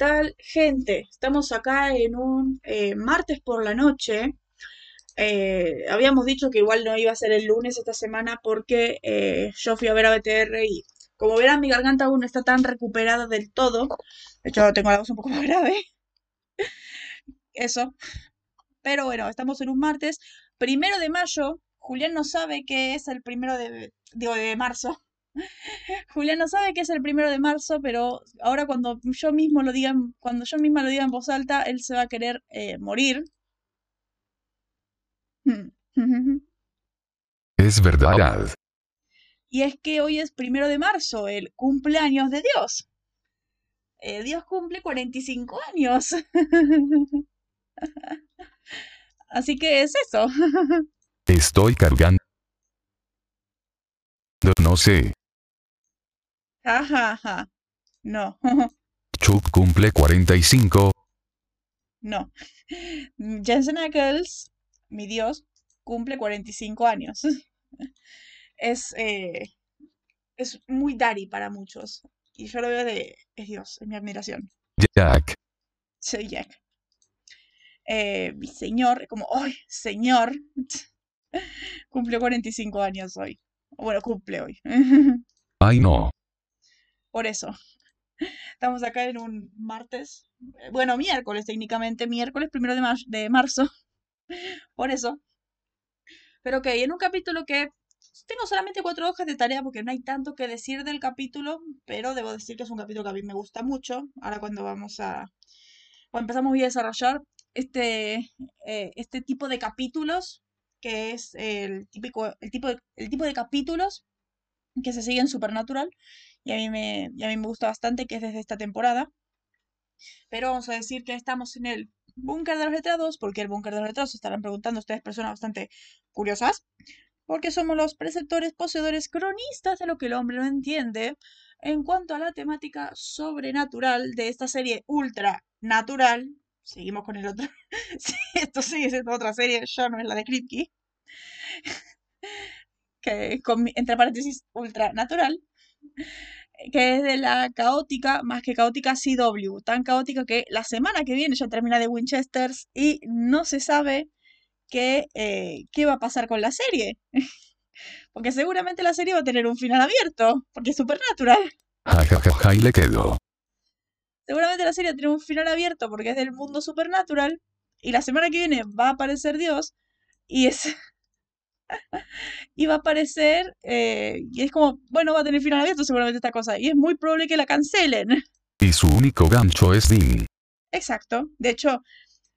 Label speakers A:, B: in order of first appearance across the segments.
A: tal, gente? Estamos acá en un eh, martes por la noche. Eh, habíamos dicho que igual no iba a ser el lunes esta semana porque eh, yo fui a ver a BTR y como verán mi garganta aún no está tan recuperada del todo. De hecho tengo la voz un poco más grave. Eso. Pero bueno, estamos en un martes. Primero de mayo. Julián no sabe que es el primero de, digo, de marzo. Julián no sabe que es el primero de marzo, pero ahora cuando yo mismo lo diga, cuando yo misma lo diga en voz alta, él se va a querer eh, morir.
B: Es verdad.
A: Y es que hoy es primero de marzo, el cumpleaños de Dios. Eh, Dios cumple 45 años. Así que es eso.
B: Estoy cargando. No sé.
A: Jajaja. No.
B: Chuck cumple 45.
A: No. Jensen Ackles, mi Dios, cumple 45 años. Es, eh, es muy daddy para muchos. Y yo lo veo de, es Dios, es mi admiración.
B: Jack.
A: Soy Jack. Eh, mi señor, como, ¡ay, señor! Cumple 45 años hoy. Bueno, cumple hoy.
B: Ay no.
A: Por eso. Estamos acá en un martes. eh, Bueno, miércoles técnicamente. Miércoles primero de, mar- de marzo. Por eso. Pero ok, en un capítulo que tengo solamente cuatro hojas de tarea porque no hay tanto que decir del capítulo. Pero debo decir que es un capítulo que a mí me gusta mucho. Ahora cuando vamos a... Cuando empezamos a desarrollar este, eh, este tipo de capítulos. Que es el típico, el tipo el tipo de capítulos que se siguen Supernatural y a mí me, a mí me gusta bastante, que es desde esta temporada. Pero vamos a decir que estamos en el búnker de los letrados, porque el búnker de los letrados estarán preguntando ustedes, personas bastante curiosas, porque somos los preceptores, poseedores, cronistas de lo que el hombre no entiende en cuanto a la temática sobrenatural de esta serie ultra natural. Seguimos con el otro. Sí, esto sigue siendo otra serie, ya no es la de Kripke. Que con, entre paréntesis, ultra natural que es de la caótica, más que caótica CW, tan caótica que la semana que viene ya termina de Winchesters y no se sabe qué, eh, qué va a pasar con la serie. Porque seguramente la serie va a tener un final abierto, porque es Supernatural.
B: Ja ja ja ja y le quedo.
A: Seguramente la serie va a tener un final abierto porque es del mundo Supernatural y la semana que viene va a aparecer Dios y es... Y va a aparecer, eh, y es como, bueno, va a tener final abierto seguramente esta cosa, y es muy probable que la cancelen.
B: Y su único gancho es Dean.
A: Exacto. De hecho,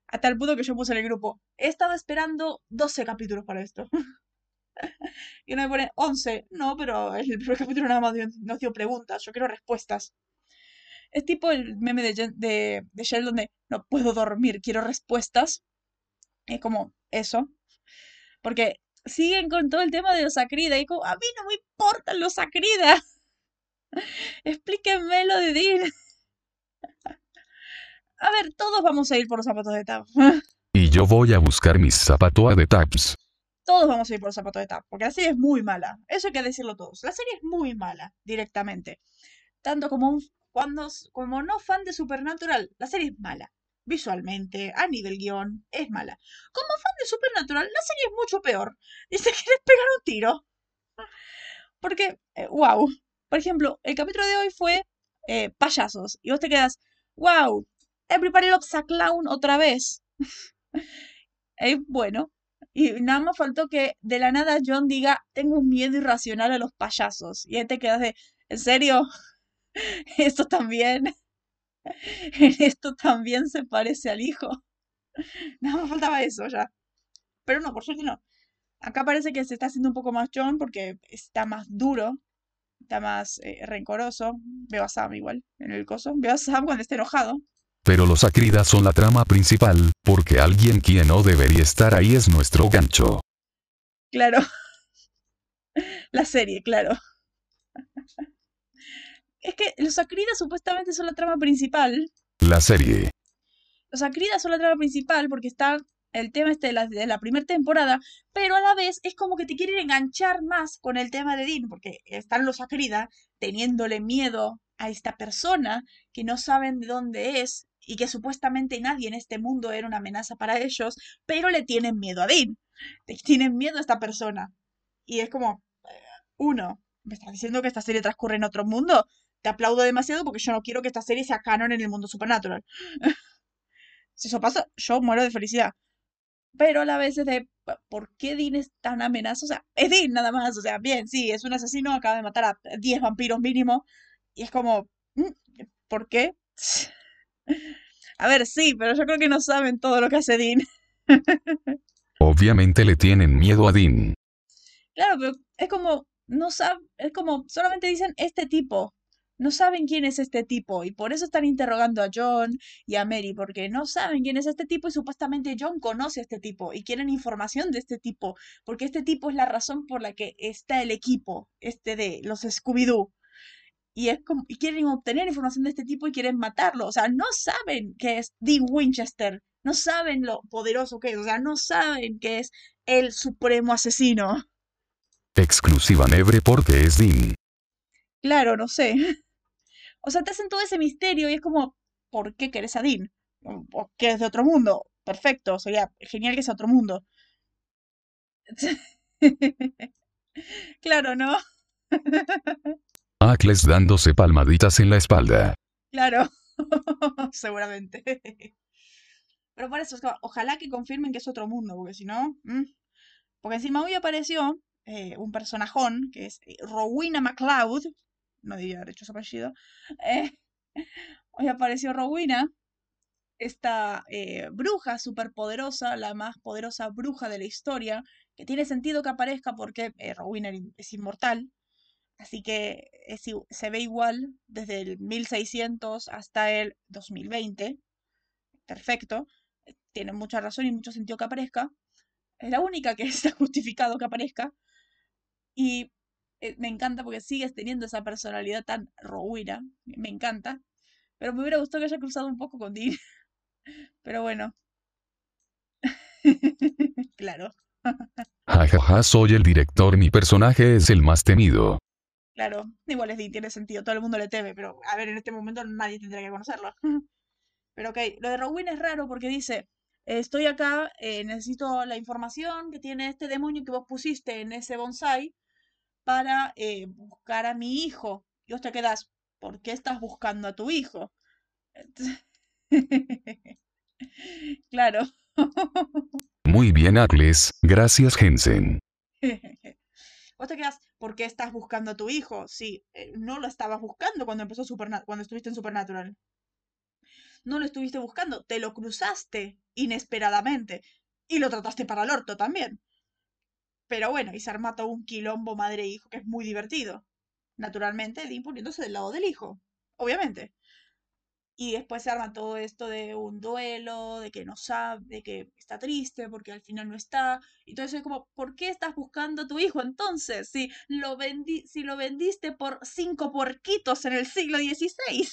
A: a tal punto que yo puse en el grupo, he estado esperando 12 capítulos para esto. y uno me pone 11. No, pero el primer capítulo nada más dio- nos dio preguntas. Yo quiero respuestas. Es tipo el meme de, de, de Sheldon de no puedo dormir, quiero respuestas. Es como eso. Porque siguen con todo el tema de los Acrida. Y como, a mí no me importan los Acrida. Explíquenme lo de Dean. A ver, todos vamos a ir por los zapatos de Tab.
B: Y yo voy a buscar mis zapatos de taps.
A: Todos vamos a ir por los zapatos de Tab. Porque la serie es muy mala. Eso hay que decirlo todos. La serie es muy mala, directamente. Tanto como un cuando, como no fan de Supernatural, la serie es mala. Visualmente, a nivel guion, es mala. Como fan de Supernatural, la serie es mucho peor. Y se quieres pegar un tiro. Porque, wow. Por ejemplo, el capítulo de hoy fue eh, payasos. Y vos te quedas, wow, everybody loves a clown otra vez. Eh, bueno, y nada más faltó que de la nada John diga, tengo un miedo irracional a los payasos. Y ahí te quedas de, ¿en serio? ¿Esto también? ¿En esto también se parece al hijo? Nada más faltaba eso ya. Pero no, por suerte no. Acá parece que se está haciendo un poco más John porque está más duro, está más eh, rencoroso. Veo a Sam igual en el coso. Veo a Sam cuando está enojado.
B: Pero los acridas son la trama principal, porque alguien quien no debería estar ahí es nuestro gancho.
A: Claro. La serie, claro. Es que los Acridas supuestamente son la trama principal.
B: La serie.
A: Los Acridas son la trama principal porque está el tema este de la, de la primera temporada, pero a la vez es como que te quieren enganchar más con el tema de Dean, porque están los Acrida teniéndole miedo a esta persona que no saben de dónde es y que supuestamente nadie en este mundo era una amenaza para ellos, pero le tienen miedo a Dean. Le tienen miedo a esta persona. Y es como, eh, uno, ¿me estás diciendo que esta serie transcurre en otro mundo? Te aplaudo demasiado porque yo no quiero que esta serie sea canon en el mundo supernatural. si eso pasa, yo muero de felicidad. Pero a la vez es de, ¿por qué Dean es tan amenaza? O sea, es Dean nada más. O sea, bien, sí, es un asesino, acaba de matar a 10 vampiros mínimo. Y es como, mm, ¿por qué? A ver, sí, pero yo creo que no saben todo lo que hace Dean.
B: Obviamente le tienen miedo a Dean.
A: Claro, pero es como, no saben, es como, solamente dicen este tipo. No saben quién es este tipo y por eso están interrogando a John y a Mary, porque no saben quién es este tipo y supuestamente John conoce a este tipo y quieren información de este tipo, porque este tipo es la razón por la que está el equipo, este de los Scooby-Doo y es como y quieren obtener información de este tipo y quieren matarlo. O sea, no saben que es Dean Winchester, no saben lo poderoso que es, o sea, no saben que es el supremo asesino.
B: Exclusiva Nebre porque es Dean.
A: Claro, no sé. O sea, te hacen todo ese misterio y es como, ¿por qué querés a Dean? ¿O que es de otro mundo? Perfecto, sería genial que sea otro mundo. claro, ¿no?
B: Ackles dándose palmaditas en la espalda.
A: Claro, seguramente. Pero por eso, ojalá que confirmen que es otro mundo, porque si no... Mm. Porque encima hoy apareció eh, un personajón, que es eh, Rowena MacLeod, no diría haber hecho su apellido, eh, hoy apareció Rowena, esta bruja superpoderosa, la más poderosa bruja de la historia, que tiene sentido que aparezca porque Rowena es inmortal, Así que se ve igual desde el 1600 hasta el 2020. Perfecto. Tiene mucha razón y mucho sentido que aparezca. Es la única que está justificado que aparezca. Y eh, me encanta porque sigues teniendo esa personalidad tan rohuira. Me encanta. Pero me hubiera gustado que haya cruzado un poco con Dean. Pero bueno. claro.
B: Jajaja, soy el director, mi personaje es el más temido.
A: Claro, igual es tiene sentido, todo el mundo le teme, pero a ver, en este momento nadie tendría que conocerlo. pero ok, lo de Rowena es raro porque dice, estoy acá, eh, necesito la información que tiene este demonio que vos pusiste en ese bonsai para eh, buscar a mi hijo. Y vos te quedas, ¿por qué estás buscando a tu hijo? claro.
B: Muy bien, Atlas. Gracias, Jensen.
A: Vos te quedas, ¿por qué estás buscando a tu hijo? Sí, eh, no lo estabas buscando cuando empezó cuando estuviste en Supernatural. No lo estuviste buscando, te lo cruzaste inesperadamente y lo trataste para el orto también. Pero bueno, y se arma todo un quilombo madre e hijo que es muy divertido. Naturalmente, Dean poniéndose del lado del hijo, obviamente. Y después se arma todo esto de un duelo, de que no sabe, de que está triste porque al final no está. Y todo eso es como, ¿por qué estás buscando a tu hijo entonces? Si lo, si lo vendiste por cinco puerquitos en el siglo XVI.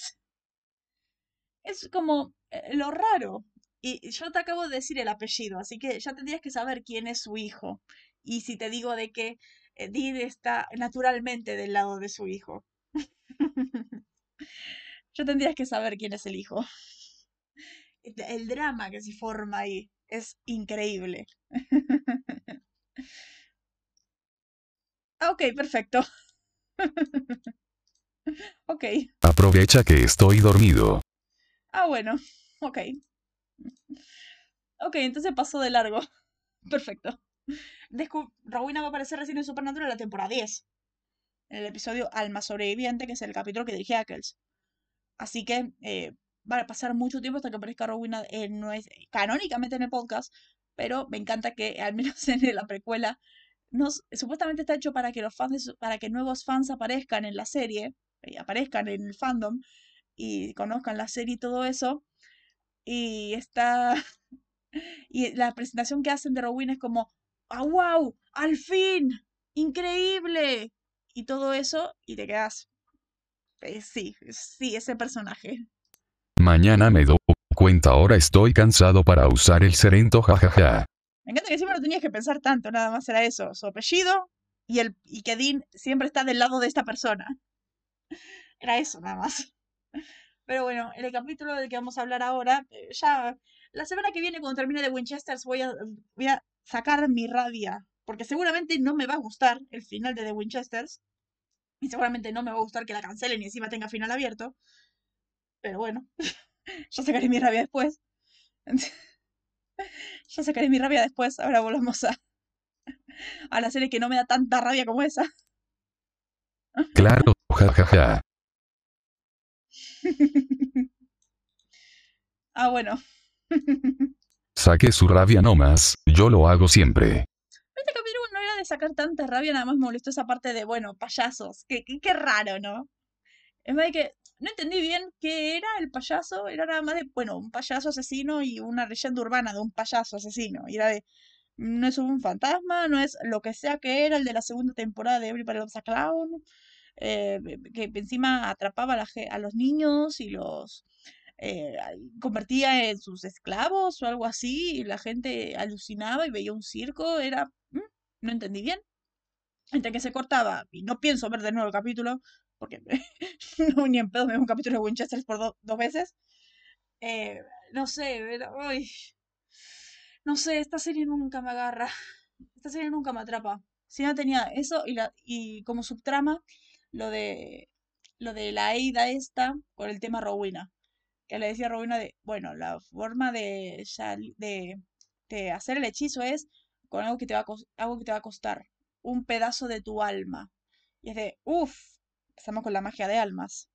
A: Es como eh, lo raro. Y yo te acabo de decir el apellido, así que ya tendrías que saber quién es su hijo. Y si te digo de que eh, está naturalmente del lado de su hijo. Ya tendrías que saber quién es el hijo. El drama que se forma ahí es increíble. Ok, perfecto. ok.
B: Aprovecha que estoy dormido.
A: Ah, bueno. Ok. Ok, entonces pasó de largo. Perfecto. Rowena va a aparecer recién en Supernatural en la temporada 10. En el episodio Alma Sobreviviente, que es el capítulo que dirige Ackles. Así que eh, va a pasar mucho tiempo hasta que aparezca Rowena, no es canónicamente en el podcast, pero me encanta que al menos en la precuela supuestamente está hecho para que los fans para que nuevos fans aparezcan en la serie, eh, aparezcan en el fandom y conozcan la serie y todo eso. Y está y la presentación que hacen de Rowena es como, ¡ah, wow! ¡Al fin! ¡Increíble! Y todo eso, y te quedas, eh, sí, sí, ese personaje.
B: Mañana me doy cuenta, ahora estoy cansado para usar el serento, jajaja.
A: Me encanta que siempre no tenías que pensar tanto, nada más era eso, su apellido y, el, y que Dean siempre está del lado de esta persona. Era eso nada más. Pero bueno, en el capítulo del que vamos a hablar ahora, eh, ya la semana que viene cuando termine de Winchesters voy a, voy a sacar mi rabia, porque seguramente no me va a gustar el final de The Winchesters, y seguramente no me va a gustar que la cancelen y encima tenga final abierto, pero bueno, ya sacaré mi rabia después. ya sacaré mi rabia después, ahora volvamos a, a la serie que no me da tanta rabia como esa.
B: Claro, jajaja.
A: ah, bueno.
B: Saque su rabia nomás, yo lo hago siempre.
A: Este capítulo no era de sacar tanta rabia, nada más me molestó esa parte de, bueno, payasos. Qué, qué, raro, ¿no? Es más de que no entendí bien qué era el payaso. Era nada más de, bueno, un payaso asesino y una leyenda urbana de un payaso asesino. Y era de, no es un fantasma, no es lo que sea que era el de la segunda temporada de Everybody Loves a Clown. Eh, que encima atrapaba a, la a los niños y los eh, convertía en sus esclavos o algo así, y la gente alucinaba y veía un circo, era... mm, No entendí bien. Entre que se cortaba, y no pienso ver de nuevo el capítulo, porque no ni en pedo me veo un capítulo de Winchester por do- dos veces. Eh, no sé, era- uy, no sé, esta serie nunca me agarra. Esta serie nunca me atrapa. Si no tenía eso y, la, y como subtrama lo de lo de la Aida esta con el tema Rowena. Que le decía a Rowena de, bueno, la forma de, de, de hacer el hechizo es con algo que te va a, algo que te va a costar. Un pedazo de tu alma. Y es de, uff, empezamos con la magia de almas.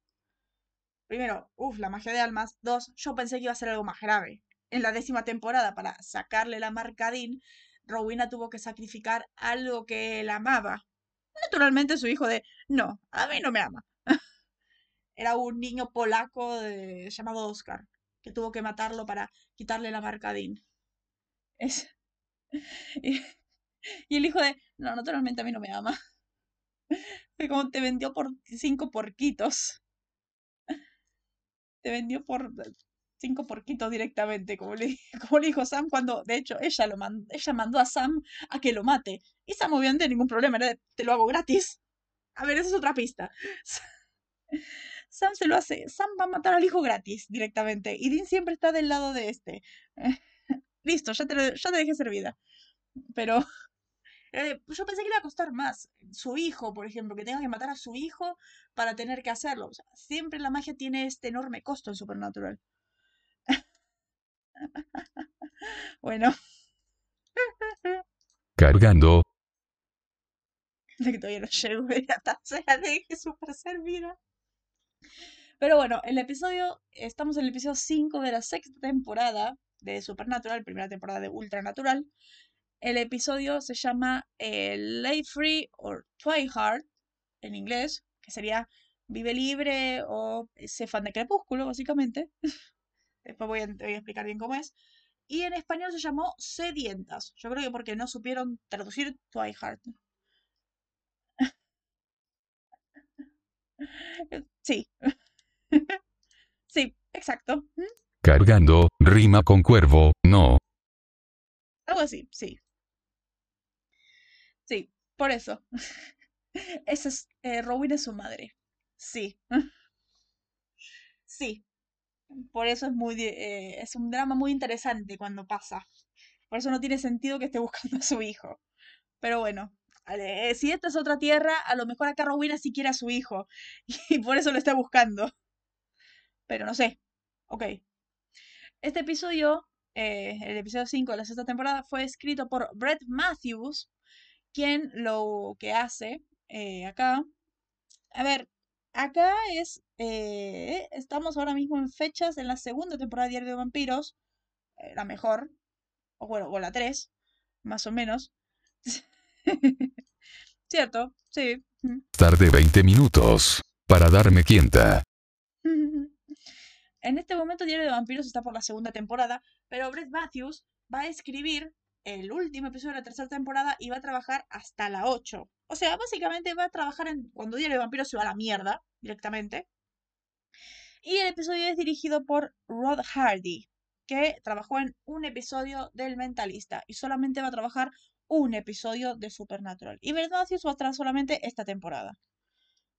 A: Primero, uff, la magia de almas. Dos, yo pensé que iba a ser algo más grave. En la décima temporada, para sacarle la marca a tuvo que sacrificar algo que él amaba. Naturalmente su hijo de, no, a mí no me ama. Era un niño polaco llamado Oscar, que tuvo que matarlo para quitarle la marca a Dean. Es... Y, el hijo de, no, naturalmente a mí no me ama. Fue como te vendió por cinco porquitos. Te vendió por cinco porquitos directamente, como le, como le dijo Sam cuando, de hecho, ella, lo man- ella mandó a Sam a que lo mate. Y Sam obviamente ningún problema, era te lo hago gratis. A ver, esa es otra pista. Sam se lo hace. Sam va a matar al hijo gratis directamente. Y Dean siempre está del lado de este. Listo, ya te, lo- ya te dejé servida. Pero eh, yo pensé que le iba a costar más. Su hijo, por ejemplo, que tenga que matar a su hijo para tener que hacerlo. O sea, siempre la magia tiene este enorme costo en Supernatural. Bueno,
B: Cargando,
A: de que todavía no llego y la taza la dejé súper servida. Pero bueno, el episodio, estamos en el episodio 5 de la sexta temporada de Supernatural, primera temporada de Ultranatural. El episodio se llama eh, Free or Try Hard en inglés, que sería Vive libre o sé fan de Crepúsculo, básicamente. Después voy a, te voy a explicar bien cómo es. Y en español se llamó Sedientas. Yo creo que porque no supieron traducir Try Hard. Sí. sí, exacto.
B: Cargando, rima con cuervo, no.
A: Algo así, sí. Sí, por eso. Esa es, eh, Rowena es su madre. Sí. Sí. Por eso es muy, eh, es un drama muy interesante cuando pasa. Por eso no tiene sentido que esté buscando a su hijo. Pero bueno, eh, si esta es otra tierra, a lo mejor acá Rowena sí quiere a su hijo. Y por eso lo está buscando. Pero no sé. Ok. Este episodio, eh, el episodio 5 de la sexta temporada, fue escrito por Brett Matthews, quien lo que hace eh, acá. A ver, acá es. estamos ahora mismo en fechas en la segunda temporada de Diario de Vampiros. la mejor. O bueno, o la 3, más o menos. Cierto, sí.
B: Tarde 20 minutos. Para darme cuenta.
A: En este momento Diario de Vampiros está por la segunda temporada, pero Brett Matthews va a escribir el último episodio de la tercera temporada y va a trabajar hasta la 8. O sea, básicamente va a trabajar en cuando Diario de Vampiros se va a la mierda directamente. Y el episodio es dirigido por Rod Hardy, que trabajó en un episodio del Mentalista y solamente va a trabajar un episodio de Supernatural. Y Matthews va a estar solamente esta temporada.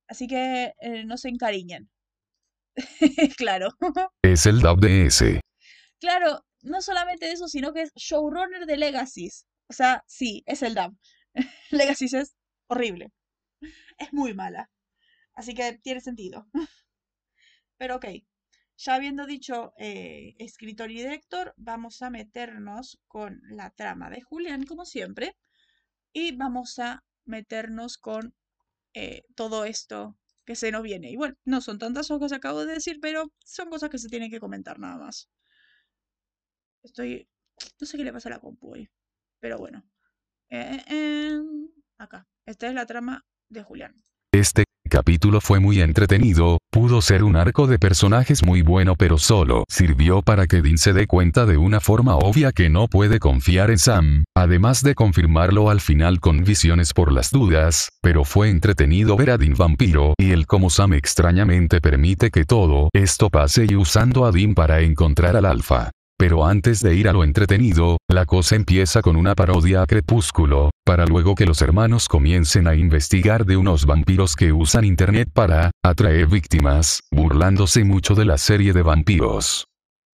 A: Así que eh, no se encariñen. claro.
B: Es el de ese.
A: Claro, no solamente eso, sino que es showrunner de Legacies. O sea, sí, es el dub. Legacies es horrible. Es muy mala. Así que tiene sentido. Pero ok, ya habiendo dicho eh, escritor y director, vamos a meternos con la trama de Julián, como siempre. Y vamos a meternos con eh, todo esto que se nos viene. Y bueno, no son tantas cosas que acabo de decir, pero son cosas que se tienen que comentar nada más. Estoy... No sé qué le pasa a la compu hoy. Pero bueno. Eh, acá. Esta es la trama de Julián.
B: Este capítulo fue muy entretenido, pudo ser un arco de personajes muy bueno pero solo sirvió para que Dean se dé cuenta de una forma obvia que no puede confiar en Sam, además de confirmarlo al final con visiones por las dudas, pero fue entretenido ver a Dean vampiro y el cómo Sam extrañamente permite que todo esto pase y usando a Dean para encontrar al alfa. Pero antes de ir a lo entretenido, la cosa empieza con una parodia a Crepúsculo, para luego que los hermanos comiencen a investigar de unos vampiros que usan internet para atraer víctimas, burlándose mucho de la serie de vampiros.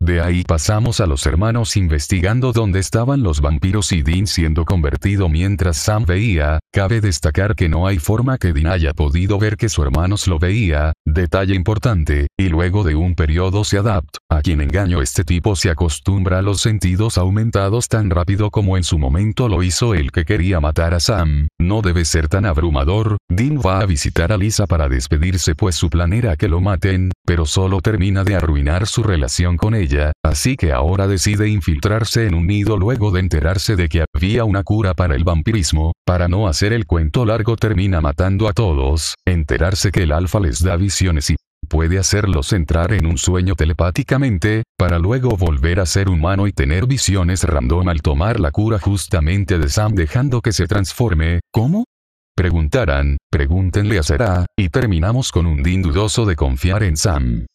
B: De ahí pasamos a los hermanos investigando dónde estaban los vampiros y Dean siendo convertido mientras Sam veía, cabe destacar que no hay forma que Dean haya podido ver que su hermanos lo veía, detalle importante, y luego de un periodo se adapta, a quien engaño este tipo se acostumbra a los sentidos aumentados tan rápido como en su momento lo hizo el que quería matar a Sam, no debe ser tan abrumador, Dean va a visitar a Lisa para despedirse pues su plan era que lo maten, pero solo termina de arruinar su relación con ella así que ahora decide infiltrarse en un nido luego de enterarse de que había una cura para el vampirismo, para no hacer el cuento largo termina matando a todos, enterarse que el alfa les da visiones y puede hacerlos entrar en un sueño telepáticamente, para luego volver a ser humano y tener visiones random al tomar la cura justamente de Sam dejando que se transforme, ¿cómo? Preguntarán, pregúntenle a Será, y terminamos con un Dean dudoso de confiar en Sam.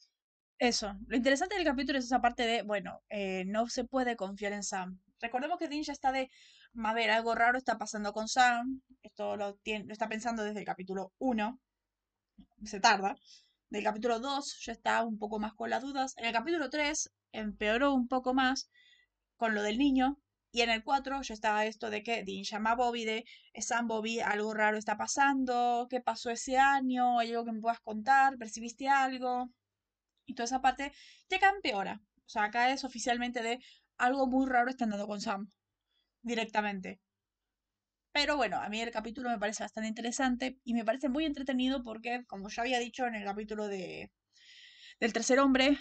A: Eso. Lo interesante del capítulo es esa parte de, bueno, eh, no se puede confiar en Sam. Recordemos que Dean ya está de, a ver, algo raro está pasando con Sam. Esto lo, tiene, lo está pensando desde el capítulo 1. Se tarda. Del capítulo 2 ya está un poco más con las dudas. En el capítulo 3 empeoró un poco más con lo del niño. Y en el 4 ya estaba esto de que Dean llama a Bobby de, Sam Bobby, algo raro está pasando, ¿qué pasó ese año? ¿Hay algo que me puedas contar? ¿Percibiste algo? y toda esa parte llega empeora. O sea, acá es oficialmente de algo muy raro está andando con Sam. Directamente. Pero bueno, a mí el capítulo me parece bastante interesante y me parece muy entretenido porque, como ya había dicho en el capítulo de, del tercer hombre,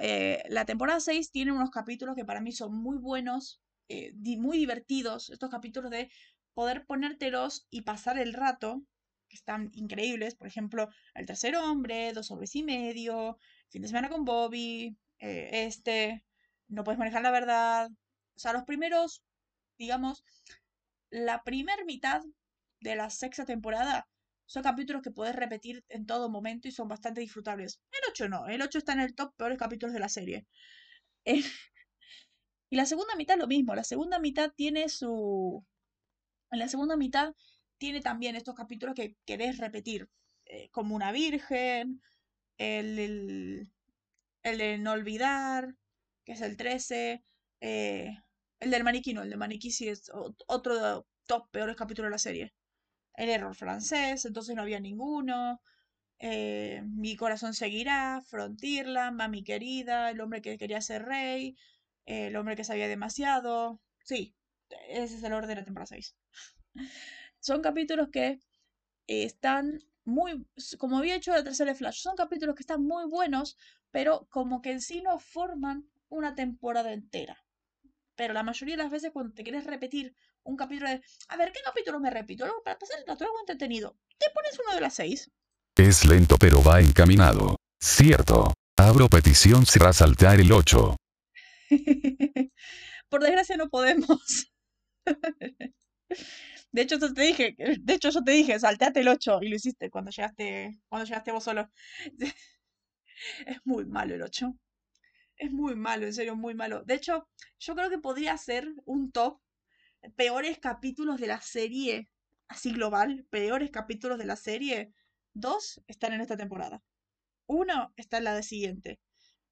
A: eh, la temporada 6 tiene unos capítulos que para mí son muy buenos, eh, muy divertidos. Estos capítulos de poder ponértelos y pasar el rato, que están increíbles. Por ejemplo, el tercer hombre, dos hombres y medio, fin de semana con Bobby, eh, este, no puedes manejar la verdad. O sea, los primeros, digamos, la primer mitad de la sexta temporada son capítulos que puedes repetir en todo momento y son bastante disfrutables. El 8 no, el 8 está en el top peores capítulos de la serie. y la segunda mitad lo mismo, la segunda mitad tiene su... En la segunda mitad tiene también estos capítulos que querés repetir, eh, como una virgen, el, el, de No Olvidar, que es el 13, eh, el del maniquí no, el de maniquí sí es otro de los top peores capítulos de la serie. El error francés, entonces no había ninguno. Eh, mi corazón seguirá, Frontierland, Mami querida, el hombre que quería ser rey, el hombre que sabía demasiado. Sí, ese es el orden de la temporada 6. Son capítulos que están muy, como había hecho la tercera Flash, son capítulos que están muy buenos, pero como que en sí no forman una temporada entera. Pero la mayoría de las veces cuando te quieres repetir un capítulo a ver, ¿qué capítulo me repito? Algo para pasar el rato, algo entretenido. Te pones uno de las seis.
B: Es lento pero va encaminado. Cierto. Abro petición será saltar el 8.
A: Por desgracia no podemos. De hecho, te dije, de hecho, yo te dije, salteate el 8 y lo hiciste cuando llegaste, cuando llegaste vos solo. Es muy malo el 8. Es muy malo, en serio, muy malo. De hecho, yo creo que podría ser un top peores capítulos de la serie, así global, peores capítulos de la serie. dos están en esta temporada. Uno está en la de siguiente.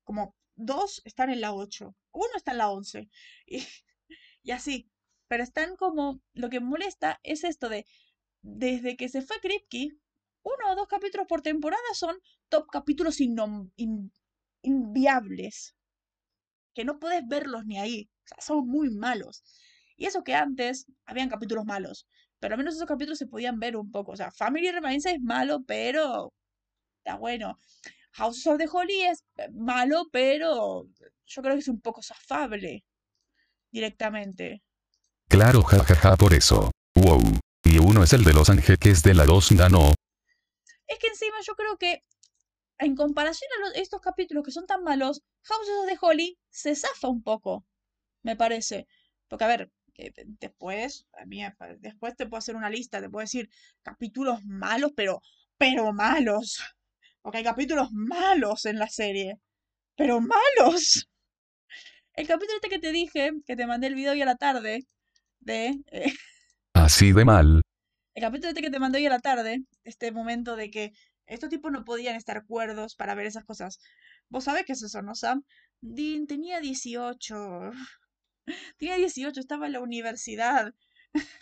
A: Como dos están en la 8. Uno está en la 11. Y, y así. Pero están como. Lo que molesta es esto de. Desde que se fue Kripke, uno o dos capítulos por temporada son top capítulos inviables. Que no puedes verlos ni ahí. O sea, son muy malos. Y eso que antes habían capítulos malos. Pero al menos esos capítulos se podían ver un poco. O sea, Family Remains es malo, pero está bueno. House of the Holy es eh, malo, pero yo creo que es un poco zafable directamente.
B: Claro, jajaja, por eso. Wow. Y uno es el de Los Ángeles, que es de la 2, no.
A: Es que encima yo creo que, en comparación a estos capítulos que son tan malos, House of the Holy se zafa un poco, me parece. Porque, a ver, después, después te puedo hacer una lista, te puedo decir capítulos malos, pero, pero malos. Porque hay capítulos malos en la serie. Pero malos. El capítulo este que te dije, que te mandé el video hoy a la tarde, de... Eh,
B: Así de mal.
A: El capítulo este que te mandé hoy a la tarde, este momento de que estos tipos no podían estar cuerdos para ver esas cosas. Vos sabés qué es eso, ¿no, Sam? Dean tenía 18. Tenía 18, estaba en la universidad.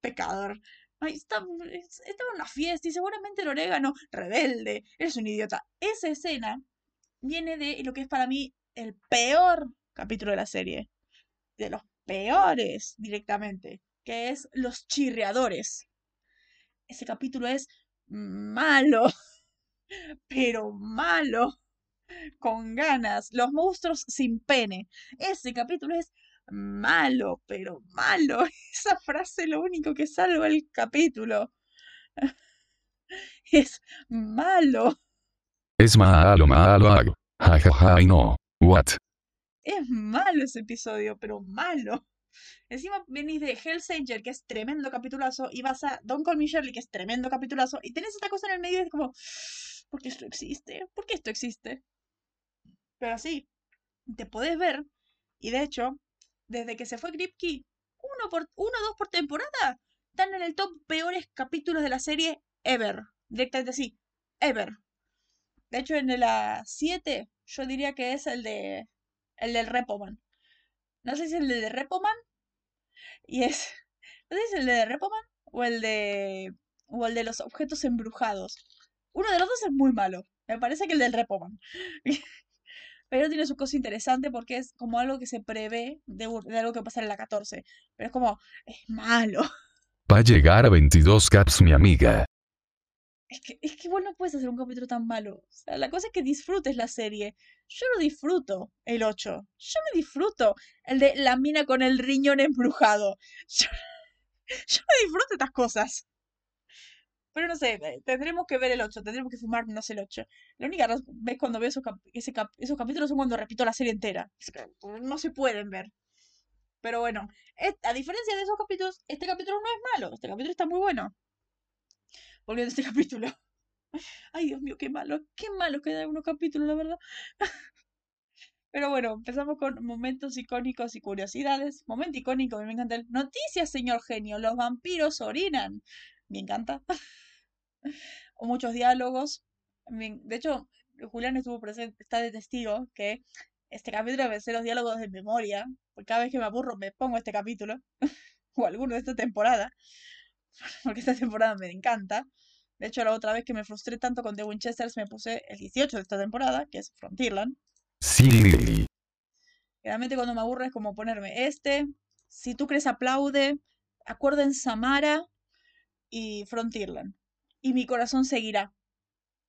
A: Pecador. Ay, estaba, estaba en una fiesta y seguramente el orégano, rebelde, eres un idiota. Esa escena viene de lo que es para mí el peor capítulo de la serie. De los peores directamente. Que es Los Chirreadores. Ese capítulo es malo. Pero malo con ganas, los monstruos sin pene. Ese capítulo es malo, pero malo. Esa frase lo único que salva el capítulo. Es malo.
B: Es malo, malo. Jajaja, no. What?
A: Es malo ese episodio, pero malo. Encima venís de Hell's Angel, que es tremendo capitulazo, y vas a Don Call Me Shirley, que es tremendo capitulazo, y tenés esta cosa en el medio y es como, ¿por qué esto existe? ¿Por qué esto existe? Pero sí, te podés ver. Y de hecho, desde que se fue Gripkey, uno, por, uno o dos por temporada, están en el top peores capítulos de la serie ever. Directamente así, ever. De hecho, en la 7, yo diría que es el de. el del Repoman. No sé si es el de Repoman. Y es. No sé si es el de Repoman o el de. o el de los objetos embrujados. Uno de los dos es muy malo. Me parece que el del Repoman. pero tiene su cosa interesante porque es como algo que se prevé de, algo que va a pasar en la 14. Pero es como, es malo.
B: Va a llegar a 22 caps, mi amiga.
A: Es que, es que vos no puedes hacer un capítulo tan malo. O sea, la cosa es que disfrutes la serie. Yo lo disfruto, el 8. Yo me disfruto el de la mina con el riñón embrujado. Yo, yo me disfruto estas cosas. Pero no sé, eh, tendremos que ver el 8, tendremos que fumarnos el 8. La única vez cuando veo esos, esos capítulos son cuando repito la serie entera. No se pueden ver. Pero bueno, a diferencia de esos capítulos, este capítulo no es malo. Este capítulo está muy bueno. Volviendo a este capítulo. Ay, Dios mío, qué malo. Qué malo queda unos capítulos, la verdad. Pero bueno, empezamos con momentos icónicos y curiosidades. Momento icónico, me encanta el noticias, señor genio. Los vampiros orinan. Me encanta. o muchos diálogos. De hecho, Julián estuvo presente, está de testigo que este capítulo me sé los diálogos de memoria, porque cada vez que me aburro me pongo este capítulo, o alguno de esta temporada, porque esta temporada me encanta. De hecho, la otra vez que me frustré tanto con The Winchesters me puse el 18 de esta temporada, que es Frontierland.
B: Sí.
A: Realmente cuando me aburro es como ponerme este, si tú crees aplaude, acuerden Samara y Frontierland y mi corazón seguirá.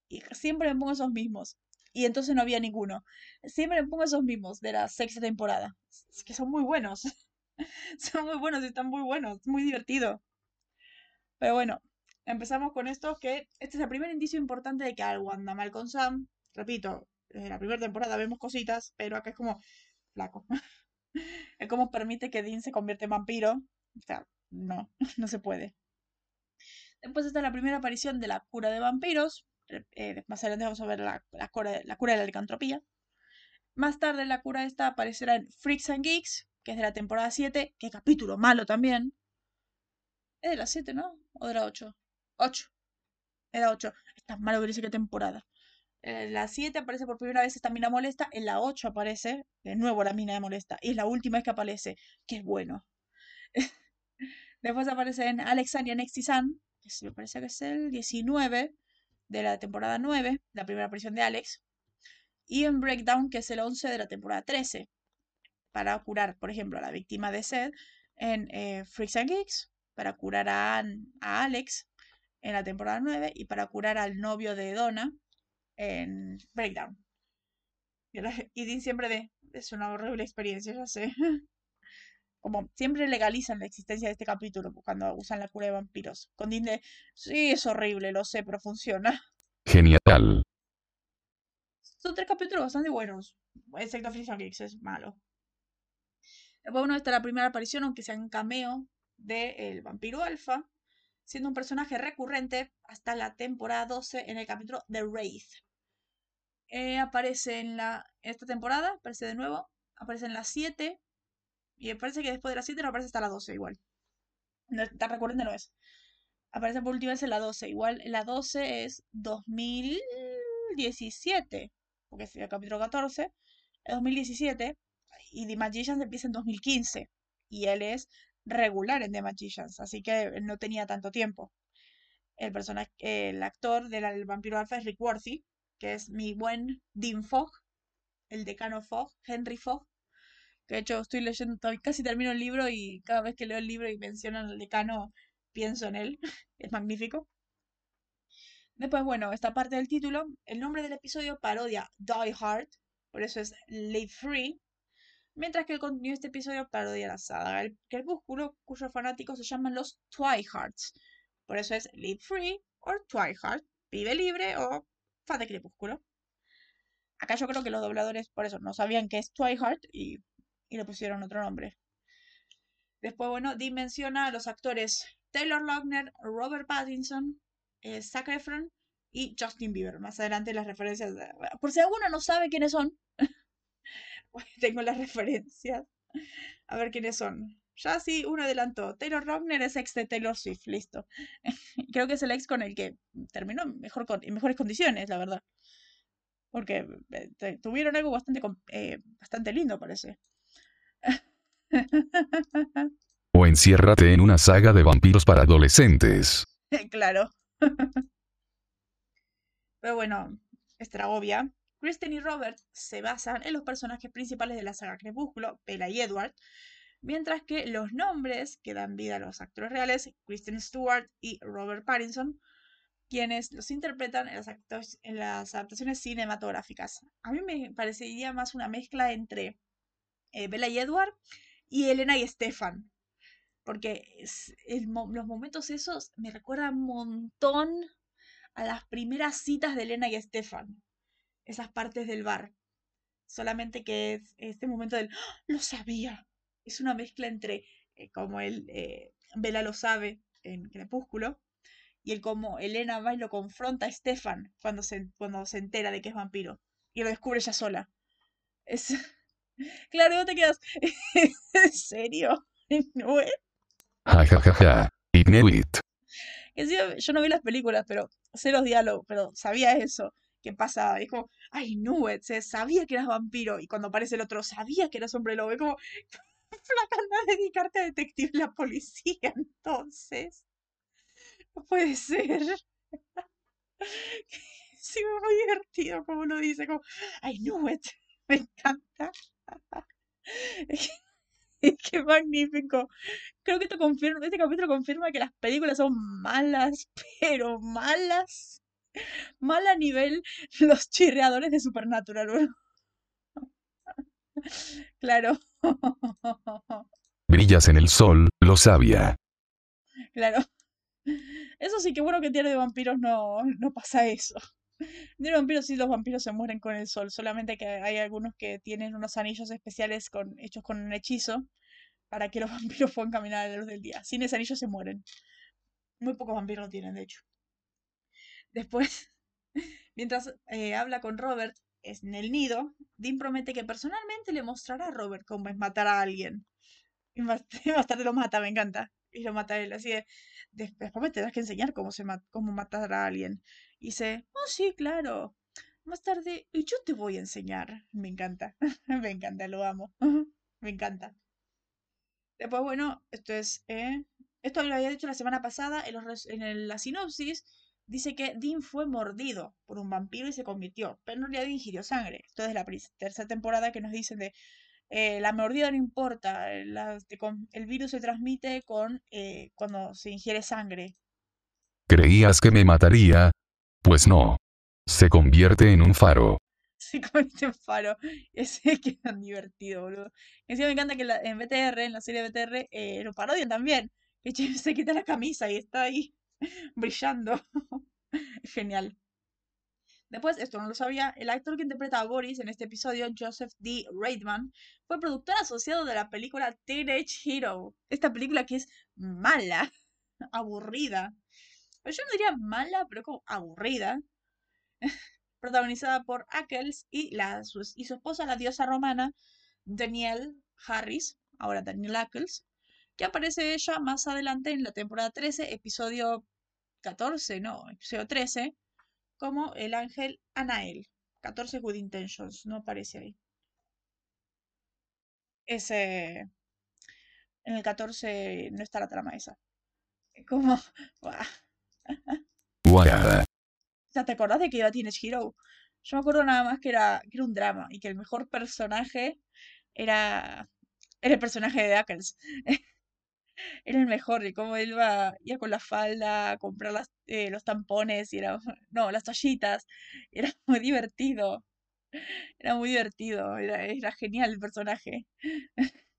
A: Y siempre me pongo esos mismos. Y entonces no había ninguno. Siempre me pongo esos mismos de la sexta temporada. Es que son muy buenos. son muy buenos y están muy buenos. Muy divertido. Pero bueno, empezamos con esto que este es el primer indicio importante de que algo anda mal con Sam. Repito, desde la primera temporada vemos cositas, pero acá es como flaco. es como permite que Dean se convierta en vampiro. O sea, no, no se puede. Después está la primera aparición de la cura de vampiros. Eh, más adelante vamos a ver la, cura, de la licantropía. Más tarde la cura esta aparecerá en Freaks and Geeks, que es de la temporada 7. Qué capítulo malo también. Es de la 7, ¿no? ¿O de la 8? 8. Era 8. Está malo que dice qué temporada. En la 7 aparece por primera vez esta mina molesta. En la 8 aparece de nuevo la mina molesta. Y es la última vez que aparece. Que es bueno. Después aparecen Alexandria Next Me parece que es el 19 de la temporada 9. La primera aparición de Alex. Y en Breakdown, que es el 11 de la temporada 13. Para curar, por ejemplo, a la víctima de Seth en eh, Freaks and Geeks. Para curar a, Alex en la temporada 9 y para curar al novio de Donna en Breakdown. Y Dean siempre de, es una horrible experiencia, ya sé. Como siempre legalizan la existencia de este capítulo cuando usan la cura de vampiros. Con Dean de, sí, es horrible, lo sé, pero funciona.
B: Genial.
A: Son tres capítulos bastante buenos. Excepto Freaks Geeks, es malo. Después, bueno, esta es la primera aparición, aunque sea un cameo, del el vampiro alfa siendo un personaje recurrente hasta la temporada 12 en el capítulo The Wraith. Eh, aparece en la, esta temporada, aparece de nuevo, aparece en la 7 y parece que después de la 7 no aparece hasta la 12 igual. No, tan recurrente no es. Aparece por última vez en la 12. Igual la 12 es 2017, porque es el capítulo 14, es 2017 y The Magicians empieza en 2015 y él es regular en The Magicians, así que no tenía tanto tiempo. El personaje, el actor del vampiro alfa es Rick Worthy, que es mi buen Dean Fogg, el decano Fogg, Henry Fogg. Que de hecho estoy leyendo, casi termino el libro y cada vez que leo el libro y mencionan al decano, pienso en él. es magnífico. Después, bueno, esta parte del título, el nombre del episodio parodia Die Hard, por eso es Live Free, mientras que el contenido de este episodio parodia la saga El Crepúsculo, cuyos fanáticos se llaman los Twihards. Por eso es Live Free o Twihard, vive libre o fan de Crepúsculo. Acá yo creo que los dobladores, por eso, no sabían que es Twihard y, y le pusieron otro nombre. Después, bueno, dimensiona a los actores Taylor Lautner, Robert Pattinson, eh, Zac Efron y Justin Bieber. Más adelante las referencias. por si alguno no sabe quiénes son, tengo las referencias. A ver quiénes son. Ya sí, uno adelantó. Taylor Rockner es ex de Taylor Swift, listo. Creo que es el ex con el que terminó mejor con, en mejores condiciones, la verdad. Porque eh, tuvieron algo bastante, eh, bastante lindo, parece.
B: O enciérrate en una saga de vampiros para adolescentes.
A: claro. Pero bueno, Estragovia Kristen y Robert se basan en los personajes principales de la saga Crepúsculo, Bella y Edward, mientras que los nombres que dan vida a los actores reales, Kristen Stewart y Robert Pattinson, quienes los interpretan en las, adaptaciones cinematográficas. A mí me parecería más una mezcla entre eh, Bella y Edward y Elena y Stefan. Porque los momentos esos me recuerdan un montón a las primeras citas de Elena y Stefan esas partes del bar. Solamente que es este momento del ¡Ah! lo sabía. Es una mezcla entre eh, como él, eh, Bella lo sabe en Crepúsculo, y el como Elena va y lo confronta a Stefan cuando se, cuando se entera de que es vampiro. Y lo descubre ella sola. Es. Claro, no te quedas. ¿En serio? ¿No es?
B: Ja,
A: Yo no vi las películas, pero sé los diálogos, pero sabía eso qué pasa. Es como, ay, no, se sabía que eras vampiro. Y cuando aparece el otro, sabía que eras hombre lobo. Es como, flaca, anda a dedicarte a detective la policía, entonces. No puede ser. sí, muy divertido como lo dice, como, knew it. Me encanta. Qué magnífico. Creo que esto confirma, este capítulo confirma que las películas son malas, pero malas Mal a nivel los chirreadores de Supernatural, Claro.
B: Brillas en el sol, lo sabía.
A: Claro. Eso sí que bueno que tiene de vampiros no, no pasa eso. De vampiros sí los vampiros se mueren con el sol, solamente que hay algunos que tienen unos anillos especiales con, hechos con un hechizo para que los vampiros puedan caminar a la luz del día. Sin ese anillo se mueren. Muy pocos vampiros tienen, de hecho. Después, mientras eh, habla con Robert en el nido, Dean promete que personalmente le mostrará a Robert cómo es matar a alguien. Y más tarde lo mata, me encanta. Y lo mata él, así de, después me tendrás que enseñar cómo, se cómo matar a alguien. Y dice, oh sí, claro. Más tarde, yo te voy a enseñar. Me encanta, me encanta, lo amo. me encanta. Después, bueno, esto es, eh, esto lo había dicho la semana pasada en, los, en la sinopsis. Dice que Dean fue mordido por un vampiro y se convirtió, pero no le ingirió sangre. Esto es la tercera temporada que nos dicen de eh, la mordida no importa, el virus se transmite con eh, cuando se ingiere sangre.
B: ¿Creías que me mataría? Pues no. Se convierte en un faro.
A: Se convierte en faro. Ese que tan divertido, boludo. Encima me encanta que en BTR, en la serie BTR, eh, lo parodian también. Que se quita la camisa y está ahí brillando. Genial. Después, esto no lo sabía, el actor que interpreta a Boris en este episodio, Joseph D. Reitman, fue productor asociado de la película Teenage Hero. Esta película que es mala, aburrida. Yo no diría mala, pero como aburrida. Protagonizada por Ackles y, la, su, y su esposa, la diosa romana, Danielle Harris, ahora Danielle Ackles, que aparece ella más adelante en la temporada 13, episodio 14, no, episodio 13, como el ángel Anael. 14 Good Intentions, no aparece ahí. Ese. En el 14 no está la trama esa. Como. ¿te acordás de que iba Teenage Hero? Yo me acuerdo nada más que era, que era un drama y que el mejor personaje era, era el personaje de Ackles. era el mejor, y cómo él iba, iba con la falda a comprar eh, los tampones y era, no, las toallitas, era muy divertido, era muy divertido, era genial el personaje.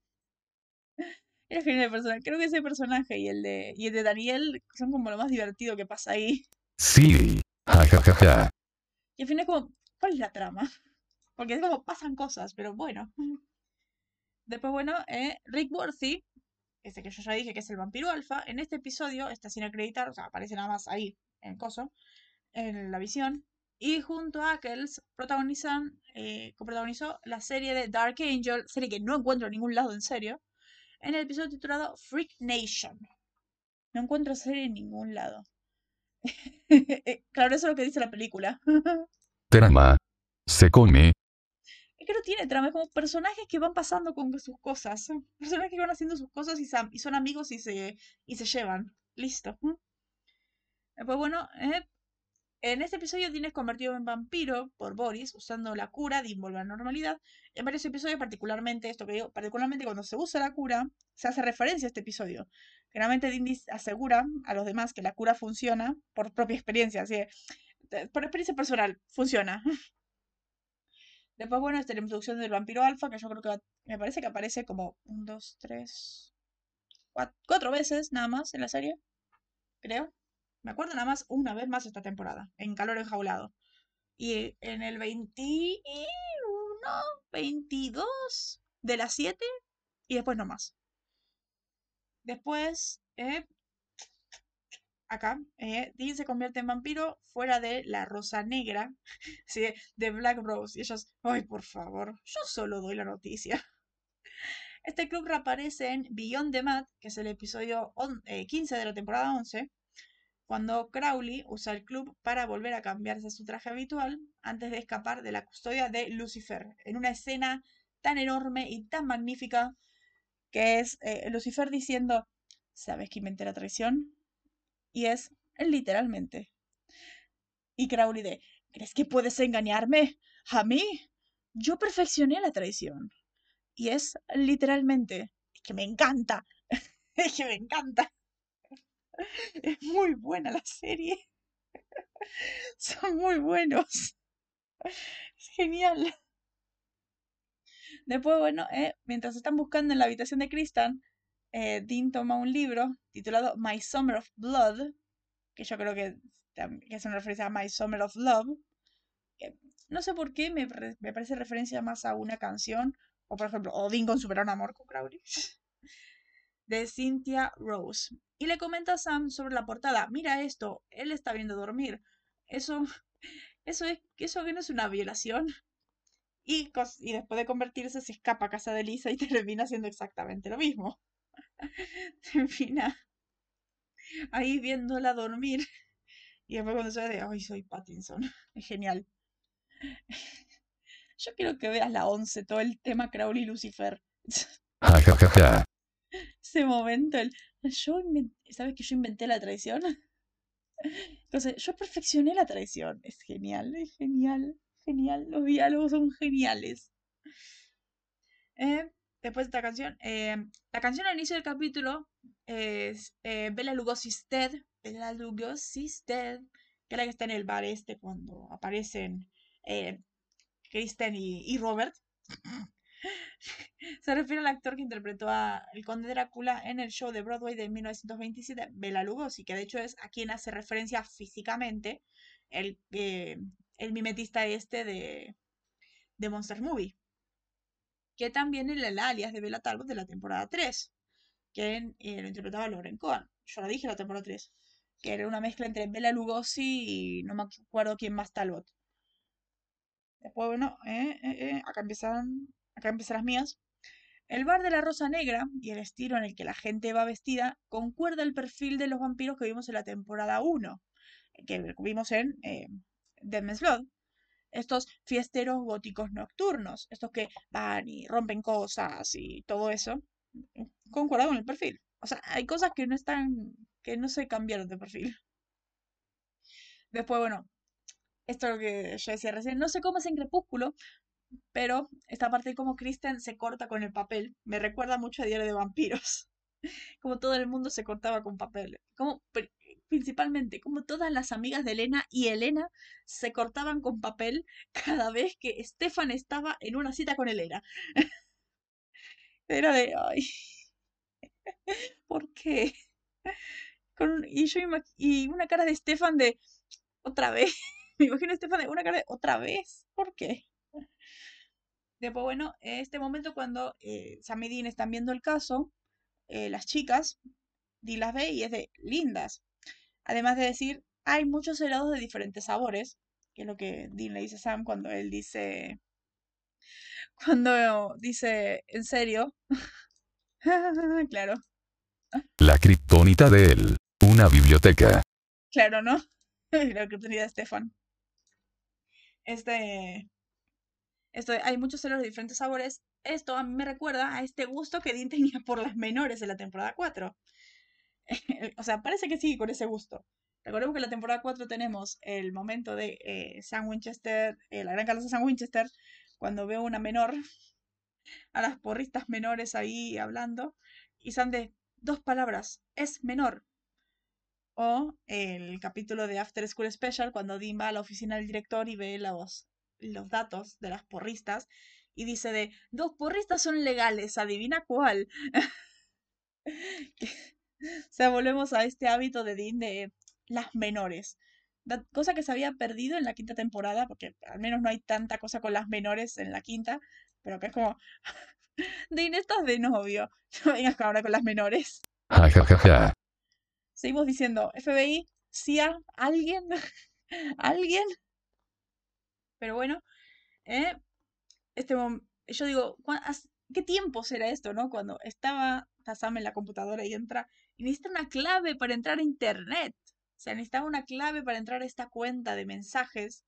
A: Era genial el personaje. Creo que ese personaje y el de, y el de Daniel son como lo más divertido que pasa ahí.
B: Sí, ja,
A: Y al final es como, ¿cuál es la trama? Porque es como pasan cosas, pero bueno. Después, bueno, eh, Rick Worthy este que yo ya dije que es el vampiro alfa, en este episodio está sin acreditar, o sea, aparece nada más ahí en el coso, en la visión. Y junto a Ackles protagonizan, eh, coprotagonizó la serie de Dark Angel, serie que no encuentro en ningún lado en serio, en el episodio titulado Freak Nation. No encuentro serie en ningún lado. claro, eso es lo que dice la película.
B: Trama. Se come,
A: es que no tiene trama, es como personajes que van pasando con sus cosas. Personajes que van haciendo sus cosas y, y son amigos y se, y se llevan. Listo. Pues bueno, eh, en este episodio tienes convertido en vampiro por Boris, usando la cura de involver a normalidad. En varios episodios, particularmente, esto que digo, particularmente cuando se usa la cura, se hace referencia a este episodio. Generalmente Dindy asegura a los demás que la cura funciona por propia experiencia, así por experiencia personal, funciona. Después, bueno, esta es la introducción del vampiro alfa, que yo creo que me parece que aparece como un, dos, tres, cuatro, veces nada más en la serie. Creo. Me acuerdo nada más una vez más esta temporada, en Calor Enjaulado. Y en el 21, 22 de las 7 y después no más. Después, eh, acá, eh, Dean se convierte en vampiro fuera de la Rosa Negra, de Black Rose. Y ellos, ay, por favor, yo solo doy la noticia. Este club reaparece en Beyond the Mat, que es el episodio 15 eh, de la temporada 11, cuando Crowley usa el club para volver a cambiarse su traje habitual antes de escapar de la custodia de Lucifer, en una escena tan enorme y tan magnífica que es eh, Lucifer diciendo, ¿sabes quién inventé la traición? Y es literalmente. Y Crowley de, ¿crees que puedes engañarme? ¿A mí? Yo perfeccioné la traición. Y es literalmente. Es que me encanta. es que me encanta. Es muy buena la serie. Son muy buenos. Es genial. Después, bueno, eh, mientras están buscando en la habitación de Kristen, eh, Dean toma un libro titulado My Summer of Blood, que yo creo que, es una referencia a My Summer of Love. no sé por qué me, parece referencia más a una canción, o por ejemplo, Odin con Super Amor con Crowley, de Cynthia Rose. Y le comenta a Sam sobre la portada, mira esto, él está viendo dormir. Eso, eso es, eso no es una violación. Y, y después de convertirse se escapa a casa de Lisa y termina haciendo exactamente lo mismo. termina ahí viéndola dormir. Y después cuando se ve de, ay, soy Pattinson. Es genial. Yo quiero que veas la 11, todo el tema Crowley Ese momento, el, yo inven- ¿sabes que yo inventé la traición? Entonces, yo perfeccioné la traición. Es genial, es genial, genial. Los diálogos son geniales. Eh, después de esta canción, eh, la canción al inicio del capítulo es eh, Bella Lugosi's Dead, Bella Lugosi's Dead, que es la que está en el bar este cuando aparecen eh, Kristen y, y Robert. Se refiere al actor que interpretó a el conde Drácula en el show de Broadway de 1927, Bela Lugosi, que de hecho es a quien hace referencia físicamente el, eh, el mimetista este de, de Monster Movie, que también es el alias de Bella Talbot de la temporada 3, que eh, lo interpretaba Lauren Cohen. Yo la dije la temporada 3, que era una mezcla entre Bela Lugosi y no me acuerdo quién más Talbot. Después, bueno, eh, eh, acá empiezan, acá empiezan las mías. El bar de la Rosa Negra y el estilo en el que la gente va vestida concuerda el perfil de los vampiros que vimos en la temporada 1, que vimos en eh, Dead Blood. Estos fiesteros góticos nocturnos, estos que van y rompen cosas y todo eso, concuerda con el perfil. O sea, hay cosas que no están, que no se cambiaron de perfil. Después, bueno, esto es lo que yo decía recién, no sé cómo es en Crepúsculo, pero esta parte de cómo Kristen se corta con el papel me recuerda mucho a Diario de Vampiros. Como todo el mundo se cortaba con papel. Como pri- principalmente, como todas las amigas de Elena y Elena se cortaban con papel cada vez que Stefan estaba en una cita con Elena. Era de, ay, ¿por qué? Con, y yo y una cara de Stefan de, otra vez. Me imagino a Stefan de una cara de, otra vez. ¿Por qué? Después, bueno, este momento cuando eh, Sam y Dean están viendo el caso, eh, las chicas, Dean las ve y es de lindas. Además de decir, hay muchos helados de diferentes sabores, que es lo que Dean le dice a Sam cuando él dice, cuando dice, ¿en serio? Claro,
B: La kriptonita de él. Una biblioteca.
A: claro, ¿no? La oportunidad de Stefan. Este, esto, hay muchos helados de diferentes sabores. Esto a mí me recuerda a este gusto que Dean tenía por las menores en la temporada 4. o sea, parece que sigue con ese gusto. Recordemos que en la temporada 4 tenemos el momento de eh, Sam Winchester, eh, la gran casa de Sam Winchester, cuando veo una menor, a las porristas menores ahí hablando, y Sam de dos palabras, es menor. O el capítulo de After School Special, cuando Dean va a la oficina del director y ve los, los datos de las porristas, y dice de, dos porristas son legales, adivina cuál. O sea, volvemos a este hábito de Dean de las menores. Cosa que se había perdido en la quinta temporada, porque al menos no hay tanta cosa con las menores en la quinta, pero que es como, Dean, estás de novio, no vengas ahora con las menores. Seguimos diciendo, FBI, CIA, alguien, alguien. Pero bueno, eh, este yo digo, ¿cuá- as- ¿qué tiempo será esto, no? Cuando estaba Sam en la computadora y entra, y necesita una clave para entrar a internet. O sea, necesitaba una clave para entrar a esta cuenta de mensajes.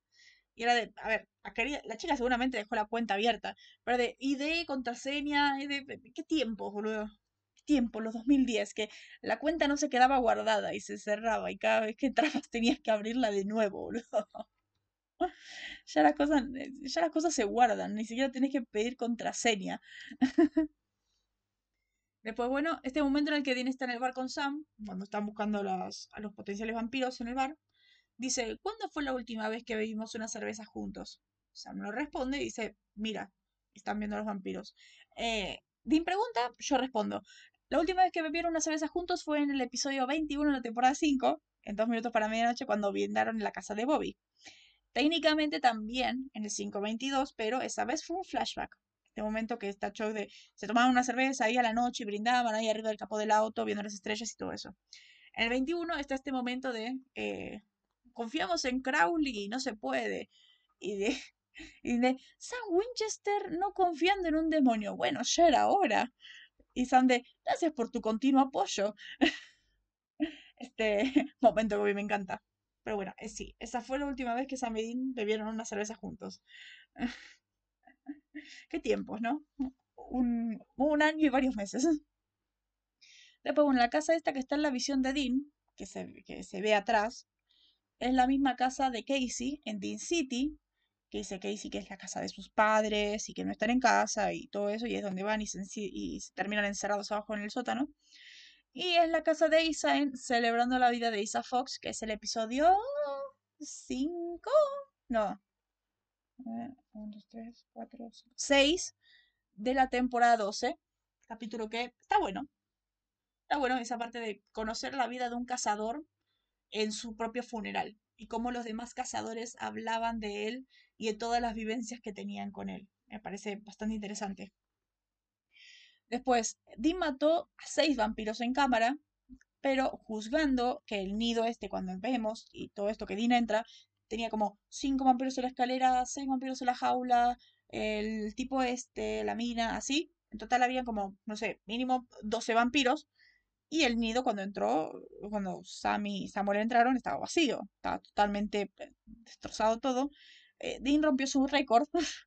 A: Y era de, a ver, querida- la chica seguramente dejó la cuenta abierta, pero de ID, contraseña, ¿qué tiempo, boludo? ¿Qué tiempo? Los 2010, que la cuenta no se quedaba guardada y se cerraba y cada vez que entrabas tenías que abrirla de nuevo, boludo. Ya las cosas, eh, ya las cosas se guardan, ni siquiera tenés que pedir contraseña. Después, bueno, este momento en el que Dean está en el bar con Sam, cuando están buscando a los, potenciales vampiros en el bar, dice, ¿cuándo fue la última vez que bebimos una cerveza juntos? Sam no responde y dice, mira, están viendo a los vampiros. Eh, Dean pregunta, yo respondo. La última vez que bebieron una cerveza juntos fue en el episodio 21 de la temporada 5, en dos minutos para medianoche, cuando brindaron en la casa de Bobby. Técnicamente también en el 522, pero esa vez fue un flashback. Este momento que está show de se tomaban una cerveza ahí a la noche y brindaban ahí arriba del capó del auto, viendo las estrellas y todo eso. En el 21 está este momento de eh, confiamos en Crowley no se puede. Y de, y de Sam Winchester no confiando en un demonio. Bueno, ya era hora. Y Sam de, gracias por tu continuo apoyo. este momento que a mí me encanta. Pero bueno, eh, sí, esa fue la última vez que Sam y Dean bebieron una cerveza juntos. Qué tiempos, ¿no? Un, un año y varios meses. Después, bueno, la casa esta que está en la visión de Dean, que se, que se ve atrás, es la misma casa de Casey en Dean City, que dice Casey que es la casa de sus padres y que no están en casa y todo eso, y es donde van y se, y se terminan encerrados abajo en el sótano. Y es la casa de Isa en Celebrando la vida de Isa Fox, que es el episodio 5. No. 1, 2, 3, 4, 5. 6 de la temporada 12. Capítulo que está bueno. Está bueno esa parte de conocer la vida de un cazador en su propio funeral y cómo los demás cazadores hablaban de él y de todas las vivencias que tenían con él. Me parece bastante interesante. Después, Dean mató a seis vampiros en cámara, pero juzgando que el nido este, cuando vemos, y todo esto que Dean entra, tenía como cinco vampiros en la escalera, seis vampiros en la jaula, el tipo este, la mina, así. En total había como, no sé, mínimo 12 vampiros. Y el nido cuando entró, cuando Sam y Samuel entraron, estaba vacío. Estaba totalmente eh, destrozado todo. Eh, Dean rompió su récord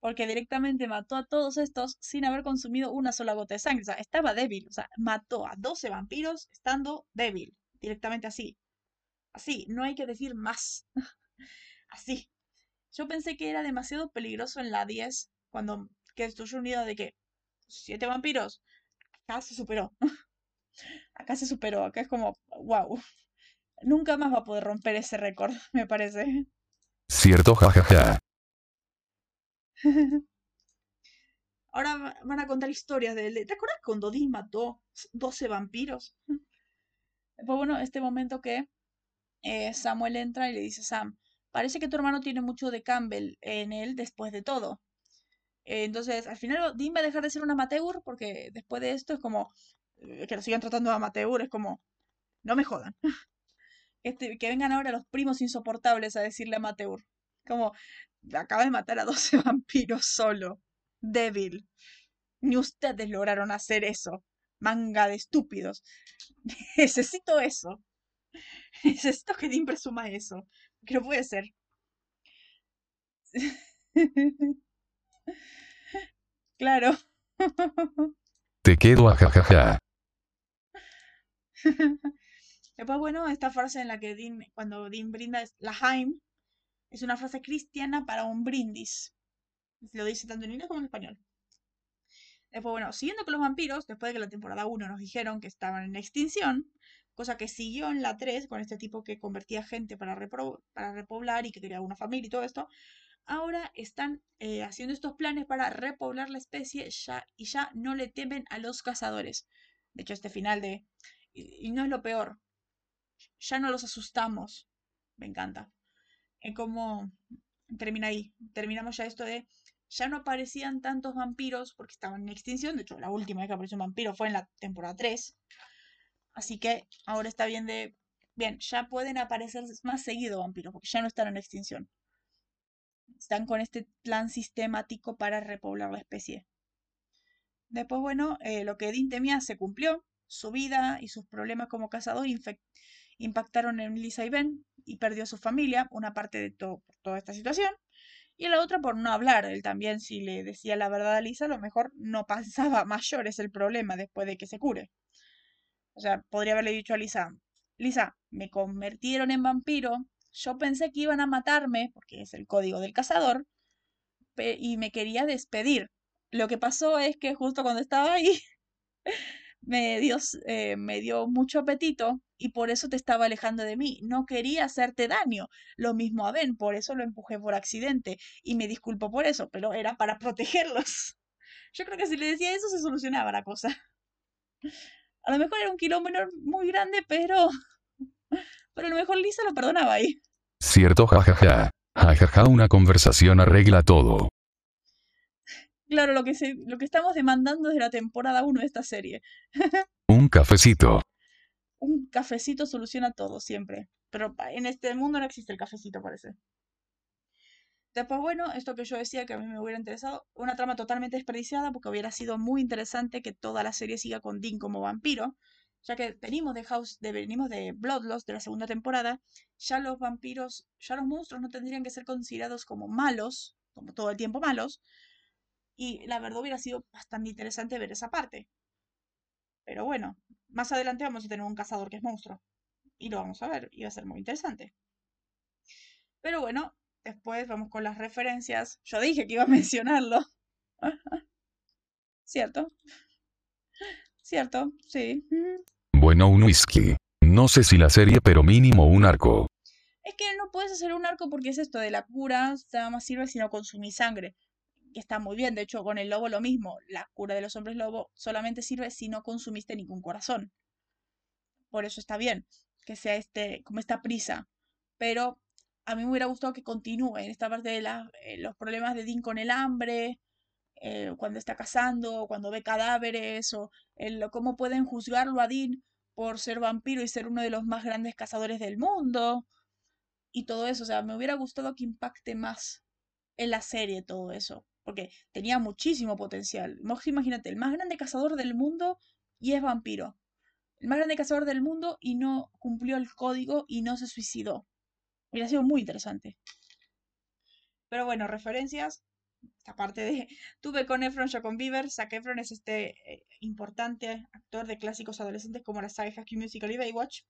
A: porque directamente mató a todos estos sin haber consumido una sola gota de sangre. O sea, estaba débil. O sea, mató a 12 vampiros estando débil. Directamente así. Así, no hay que decir más. así. Yo pensé que era demasiado peligroso en la 10 cuando que destruyó un nido de que siete vampiros. Acá se superó. acá se superó. Acá es como, wow. Nunca más va a poder romper ese récord, me parece.
B: Cierto, jajaja.
A: Ahora van a contar historias de él. ¿Te acuerdas cuando Dean mató 12 vampiros? Pues bueno, este momento que eh, Samuel entra y le dice a Sam, parece que tu hermano tiene mucho de Campbell en él después de todo. Entonces, al final Dean va a dejar de ser un amateur porque después de esto es como eh, que lo sigan tratando de amateur, es como, no me jodan. Este, que vengan ahora los primos insoportables a decirle amateur. Como, acaba de matar a 12 vampiros solo. Débil. Ni ustedes lograron hacer eso. Manga de estúpidos. Necesito eso. Necesito que Dean presuma eso. Que no puede ser. claro.
B: Te quedo a jajaja.
A: Después, bueno, esta frase en la que Dean, cuando Dean brinda la Haim, es una frase cristiana para un brindis. Lo dice tanto en inglés como en español. Después, bueno, siguiendo con los vampiros, después de que la temporada 1 nos dijeron que estaban en extinción, cosa que siguió en la 3 con este tipo que convertía gente para, repoblar y que quería una familia y todo esto, ahora están eh, haciendo estos planes para repoblar la especie ya, y ya no le temen a los cazadores. De hecho, este final de... y no es lo peor, ya no los asustamos. Me encanta en cómo termina ahí. Terminamos ya esto de ya no aparecían tantos vampiros porque estaban en extinción. De hecho, la última vez que apareció un vampiro fue en la temporada 3. Así que ahora está bien de. Bien, ya pueden aparecer más seguido vampiros porque ya no están en extinción. Están con este plan sistemático para repoblar la especie. Después, bueno, eh, lo que Dean temía se cumplió. Su vida y sus problemas como cazador impactaron en Lisa y Ben, y perdió su familia, una parte de todo, por toda esta situación, y la otra por no hablar. Él también, si le decía la verdad a Lisa, a lo mejor no pasaba mayor es el problema después de que se cure. O sea, podría haberle dicho a Lisa, Lisa, me convirtieron en vampiro, yo pensé que iban a matarme, porque es el código del cazador, y me quería despedir. Lo que pasó es que justo cuando estaba ahí, me dio, eh, me dio mucho apetito y por eso te estaba alejando de mí. No quería hacerte daño. Lo mismo a Ben, por eso lo empujé por accidente y me disculpo por eso, pero era para protegerlos. Yo creo que si le decía eso se solucionaba la cosa. A lo mejor era un kilómetro muy grande, pero... Pero a lo mejor Lisa lo perdonaba ahí.
B: Cierto, jajaja. Jajaja, una conversación arregla todo.
A: Claro, lo que, se, lo que estamos demandando desde la temporada 1 de esta serie.
B: Un cafecito.
A: Un cafecito soluciona todo siempre. Pero en este mundo no existe el cafecito, parece. Después, bueno, esto que yo decía que a mí me hubiera interesado, una trama totalmente desperdiciada porque hubiera sido muy interesante que toda la serie siga con Dean como vampiro, ya que venimos de House, de, venimos de Bloodlust de la segunda temporada, ya los vampiros, ya los monstruos no tendrían que ser considerados como malos, como todo el tiempo malos, y la verdad hubiera sido bastante interesante ver esa parte. Pero bueno, más adelante vamos a tener un cazador que es monstruo. Y lo vamos a ver, y va a ser muy interesante. Pero bueno, después vamos con las referencias. Yo dije que iba a mencionarlo. ¿Cierto? ¿Cierto? Sí.
B: Bueno, un whisky. No sé si la serie, pero mínimo un arco.
A: Es que no puedes hacer un arco porque es esto de la cura, nada más sirve si no consumís sangre. Que está muy bien, de hecho con el lobo lo mismo. La cura de los hombres lobo solamente sirve si no consumiste ningún corazón. Por eso está bien que sea este, como esta prisa. Pero a mí me hubiera gustado que continúe en esta parte de eh, los problemas de Dean con el hambre, eh, cuando está cazando, cuando ve cadáveres, o el, cómo pueden juzgarlo a Dean por ser vampiro y ser uno de los más grandes cazadores del mundo, y todo eso. O sea, me hubiera gustado que impacte más en la serie todo eso, porque tenía muchísimo potencial. Imagínate, el más grande cazador del mundo y es vampiro. El más grande cazador del mundo y no cumplió el código y no se suicidó. Hubiera sido muy interesante. Pero bueno, referencias. Esta parte de. Tuve con Efron, yo con Bieber. Zac Efron es este eh, importante actor de clásicos adolescentes como la saga High Musical y Baywatch.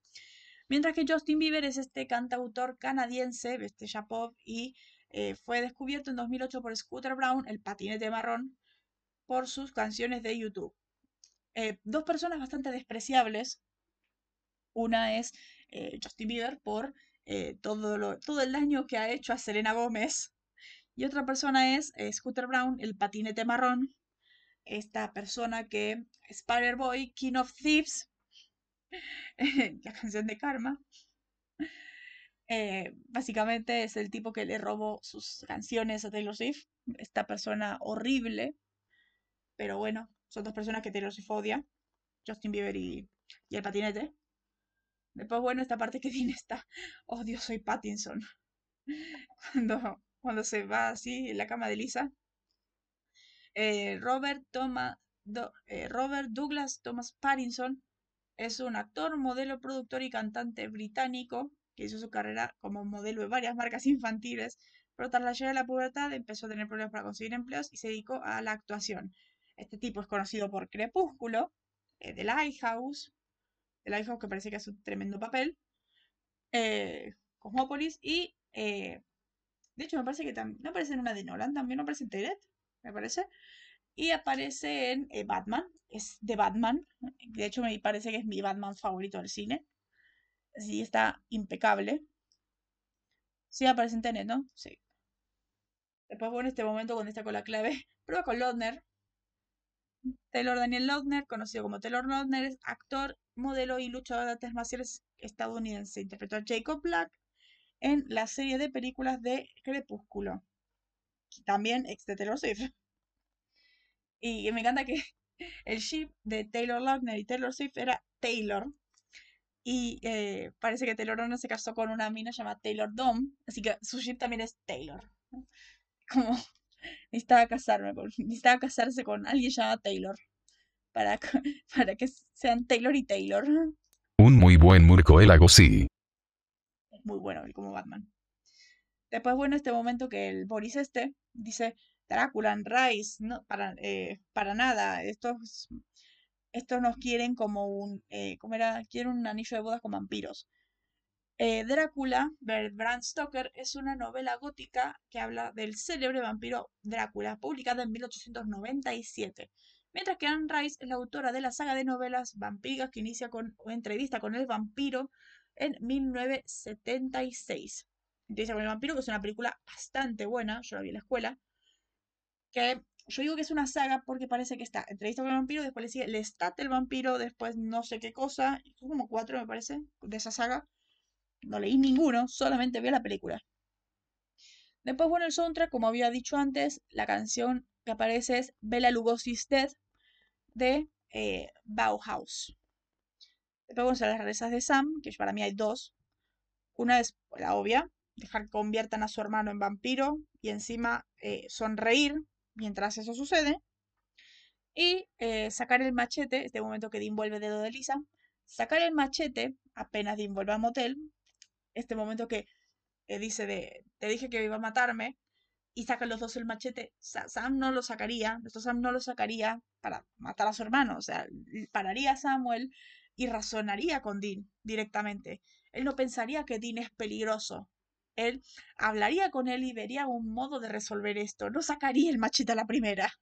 A: Mientras que Justin Bieber es este cantautor canadiense, este pop, y eh, fue descubierto en 2008 por Scooter Brown, el patinete marrón, por sus canciones de YouTube. Eh, dos personas bastante despreciables. Una es Justin Bieber por eh, todo, todo el daño que ha hecho a Selena Gómez. Y otra persona es Scooter Brown, el patinete marrón. Esta persona que, Spider Boy, King of Thieves, la canción de Karma. Eh, básicamente es el tipo que le robó sus canciones a Taylor Swift. Esta persona horrible. Pero bueno, son dos personas que Taylor Swift odia. Justin Bieber y el patinete. Después, bueno, esta parte que tiene está, oh Dios, soy Pattinson. Cuando, cuando se va así en la cama de Lisa. Eh, Robert, Toma, eh, Robert Douglas Thomas Pattinson es un actor, modelo, productor y cantante británico que hizo su carrera como modelo de varias marcas infantiles, pero tras la llegada de la pubertad empezó a tener problemas para conseguir empleos y se dedicó a la actuación. Este tipo es conocido por Crepúsculo, eh, The Lighthouse, el iPhone que parece que hace un tremendo papel. Eh, Cosmópolis y eh, de hecho me parece que también no aparece en una de Nolan, también aparece en Tenet, me parece. Y aparece en eh, Batman, es de Batman. De hecho me parece que es mi Batman favorito del cine. Sí, está impecable. Sí, aparece en Tenet, ¿no? Sí. Después, bueno, este momento cuando está con la clave, prueba con Lodner. Taylor Daniel Lautner, conocido como Taylor Lautner, es actor, modelo y luchador de artes marciales estadounidense. Interpretó a Jacob Black en la serie de películas de Crepúsculo. También ex de Taylor Swift. Y me encanta que el ship de Taylor Lautner y Taylor Swift era Taylor. Y eh, parece que Taylor no se casó con una mina llamada Taylor Dom. Así que su ship también es Taylor. Como necesitaba casarme necesitaba casarse con alguien llamado Taylor para, para que sean Taylor y Taylor.
B: Un muy buen murcoélago, sí.
A: Es muy bueno como Batman. Después, bueno, este momento que el Boris este dice, Drácula, Rice, no, para, eh, para nada, estos, estos nos quieren como un, eh, ¿cómo era? Quieren un anillo de bodas con vampiros. Eh, Drácula, de Bram Stoker, es una novela gótica que habla del célebre vampiro Drácula, publicada en 1897. Mientras que Anne Rice es la autora de la saga de novelas Vampigas que inicia con entrevista con el vampiro en 1976. Entrevista con el vampiro, que es una película bastante buena, yo la vi en la escuela, que yo digo que es una saga porque parece que está entrevista con el vampiro, después le sigue Lestat el vampiro, después no sé qué cosa, son como cuatro me parece, de esa saga no leí ninguno, solamente vi la película. Después, bueno, el soundtrack, como había dicho antes, la canción que aparece es Bella Lugosi's Dead de eh, Bauhaus. Después vamos a las rezas de Sam, que para mí hay dos. Una es la obvia, dejar que conviertan a su hermano en vampiro y encima eh, sonreír mientras eso sucede. Y eh, sacar el machete, este momento que Dean vuelve el dedo de Lisa, sacar el machete apenas Dean vuelve al motel, este momento que eh, dice de, te dije que iba a matarme, y sacan los dos el machete, Sam no lo sacaría, Sam no lo sacaría para matar a su hermano, o sea, pararía a Samuel y razonaría con Dean directamente. Él no pensaría que Dean es peligroso. Él hablaría con él y vería un modo de resolver esto. No sacaría el machete a la primera.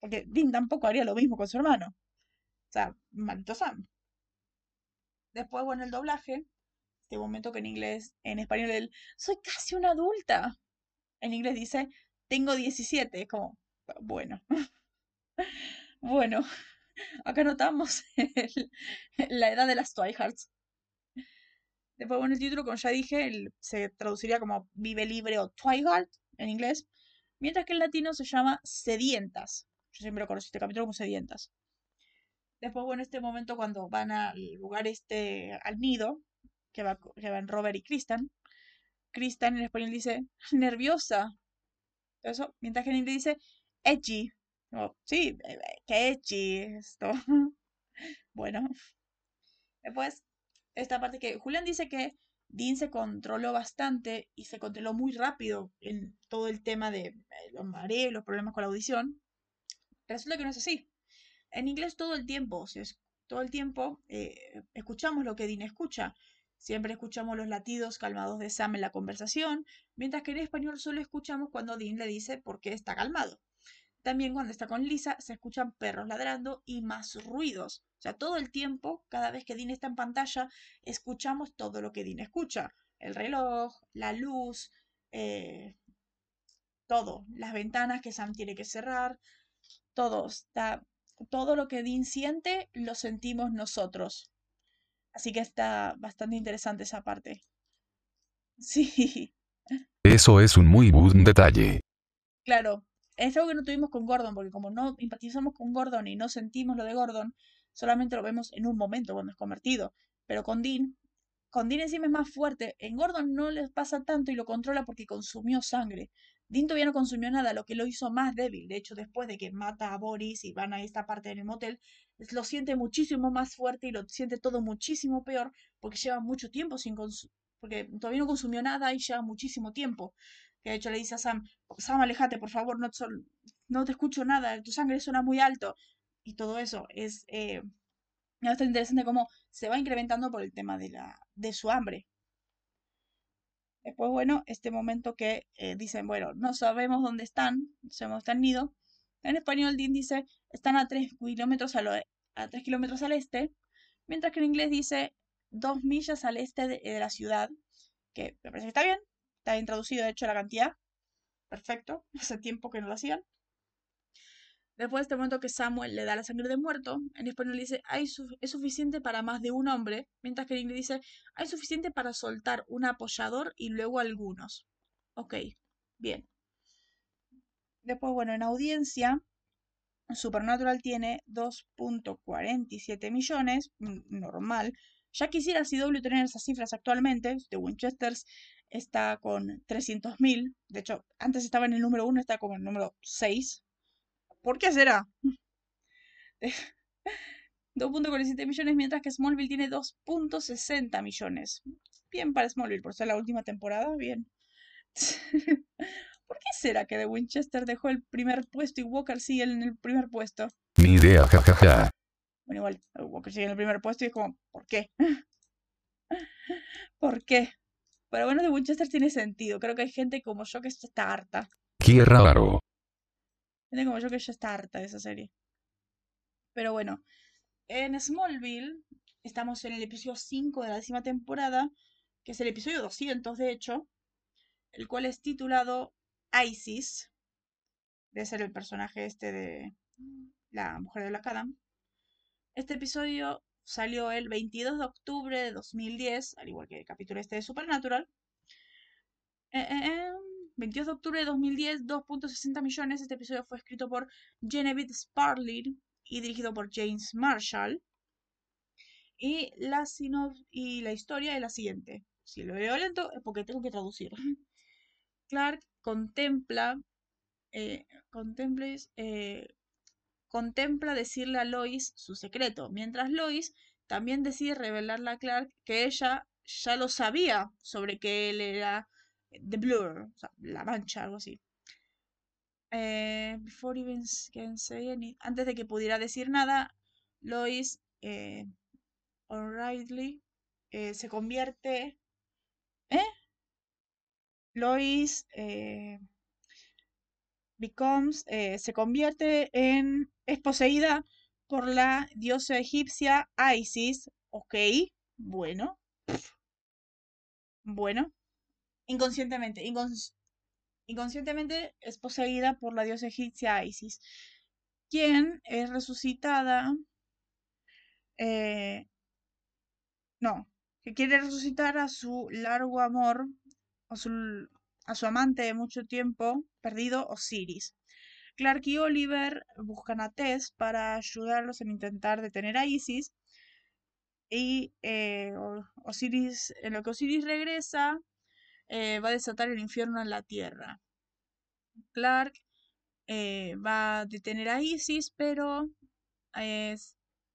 A: Porque Dean tampoco haría lo mismo con su hermano. O sea, maldito Sam. Después, bueno, el doblaje. Este momento que en inglés, en español, él, soy casi una adulta. En inglés dice, tengo 17. Como, bueno. bueno, acá notamos la edad de las Twihards. Después, bueno, el título, como ya dije, se traduciría como Vive Libre o Twilight en inglés. Mientras que en latino se llama Sedientas. Yo siempre lo conocí este capítulo como Sedientas. Después, bueno, este momento cuando van al lugar este, al nido, que, va, que van Robert y Kristen, Kristen en español dice nerviosa. Eso, mientras que en inglés dice edgy. sí, eh, eh, que edgy esto. bueno. Después, esta parte que Julián dice que Dean se controló bastante y se controló muy rápido en todo el tema de eh, los mareos, los problemas con la audición. Resulta que no es así. En inglés todo el tiempo, todo el tiempo escuchamos lo que Dean escucha. Siempre escuchamos los latidos calmados de Sam en la conversación, mientras que en español solo escuchamos cuando Dean le dice por qué está calmado. También cuando está con Lisa se escuchan perros ladrando y más ruidos. O sea, todo el tiempo, cada vez que Dean está en pantalla, escuchamos todo lo que Dean escucha. El reloj, la luz, eh, todo. Las ventanas que Sam tiene que cerrar, todo. Está, todo lo que Dean siente lo sentimos nosotros. Así que está bastante interesante esa parte. Sí.
B: Eso es un muy buen detalle.
A: Claro, es algo que no tuvimos con Gordon, porque como no empatizamos con Gordon y no sentimos lo de Gordon, solamente lo vemos en un momento cuando es convertido. Pero con Dean, con Dean encima es más fuerte. En Gordon no les pasa tanto y lo controla porque consumió sangre. Dean todavía no consumió nada, lo que lo hizo más débil. De hecho, después de que mata a Boris y van a esta parte del motel, lo siente muchísimo más fuerte y lo siente todo muchísimo peor porque lleva mucho tiempo sin consumir, porque todavía no consumió nada y lleva muchísimo tiempo. Que de hecho le dice a Sam, Sam, alejate, por favor, no, no te escucho nada, tu sangre suena muy alto. Y todo eso es eh, bastante interesante cómo se va incrementando por el tema de, la, de su hambre. Después, bueno, este momento que eh, dicen, bueno, no sabemos dónde están, no sabemos dónde el nido. En español, Dean dice, están a 3 kilómetros al, a 3 kilómetros al este, mientras que en inglés dice 2 millas al este de, la ciudad, que me parece que está bien, está bien traducido, de hecho, la cantidad. Perfecto, hace tiempo que no lo hacían. Después de este momento que Samuel le da la sangre de muerto, en español dice, es suficiente para más de un hombre, mientras que en inglés dice, hay suficiente para soltar un apoyador y luego algunos. Ok, bien. Después, bueno, en audiencia, Supernatural tiene 2.47 millones, normal. Ya quisiera CW tener esas cifras actualmente. The Winchesters está con 300.000. De hecho, antes estaba en el número 1, está como en el número 6. ¿Por qué será? 2.47 millones, mientras que Smallville tiene 2.60 millones. Bien para Smallville, por ser la última temporada, bien. ¿Por qué será que The Winchester dejó el primer puesto y Walker sigue en el primer puesto?
B: Ni idea, jajaja.
A: Bueno, igual, Walker sigue en el primer puesto y es como, ¿por qué? ¿Por qué? Pero bueno, The Winchester tiene sentido. Creo que hay gente como yo que está harta.
B: Qué raro.
A: Gente como yo que ya está harta de esa serie. Pero bueno, en Smallville estamos en el episodio 5 de la décima temporada, que es el episodio 200 de hecho, el cual es titulado Isis. Debe ser el personaje este de la mujer de la Adam. Este episodio salió el 22 de octubre de 2010, al igual que el capítulo este de Supernatural. Eh, eh, 22 de octubre de 2010, 2.60 millones. Este episodio fue escrito por Genevieve Sparley y dirigido por James Marshall. Y la, y la historia es la siguiente. si lo leo lento es porque tengo que traducir. Clark contempla, eh, eh, contempla decirle a Lois su secreto, mientras Lois también decide revelarle a Clark que ella ya lo sabía sobre que él era The Blur, o sea, la mancha, algo así. Eh, before antes de que pudiera decir nada, Lois eh, O'Reilly eh, se convierte. ¿Eh? Lois becomes, eh, se convierte en. es poseída por la diosa egipcia Isis. Ok, bueno. Bueno. Inconscientemente. inconscientemente es poseída por la diosa egipcia Isis, quien es resucitada. Eh, no, que quiere resucitar a su largo amor, a su, a su amante de mucho tiempo perdido, Osiris. Clark y Oliver buscan a Tess para ayudarlos en intentar detener a Isis. Y eh, Osiris, en lo que Osiris regresa, eh, va a desatar el infierno en la tierra. Clark eh, va a detener a Isis, pero,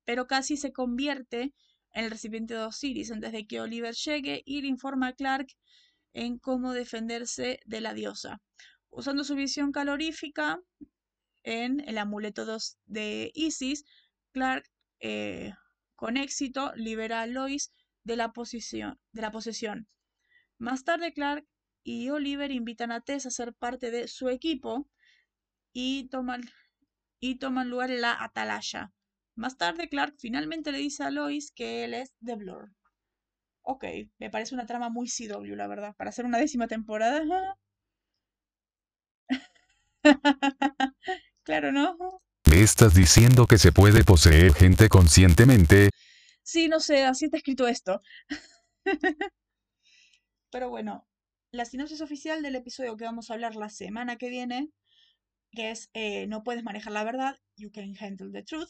A: pero casi se convierte en el recipiente de Osiris antes de que Oliver llegue y le informa a Clark en cómo defenderse de la diosa. Usando su visión calorífica en el amuleto de Isis, Clark eh, con éxito libera a Lois de la, de la posesión. Más tarde, Clark y Oliver invitan a Tess a ser parte de su equipo y toman, y toman lugar en la atalaya. Más tarde, Clark finalmente le dice a Lois que él es The Blur. Ok, me parece una trama muy CW, la verdad. Para hacer una décima temporada. claro, ¿no?
B: ¿Me estás diciendo que se puede poseer gente conscientemente?
A: Sí, no sé, así está escrito esto. Pero bueno, la sinopsis oficial del episodio que vamos a hablar la semana que viene, que es eh, No puedes manejar la verdad, You can handle the truth,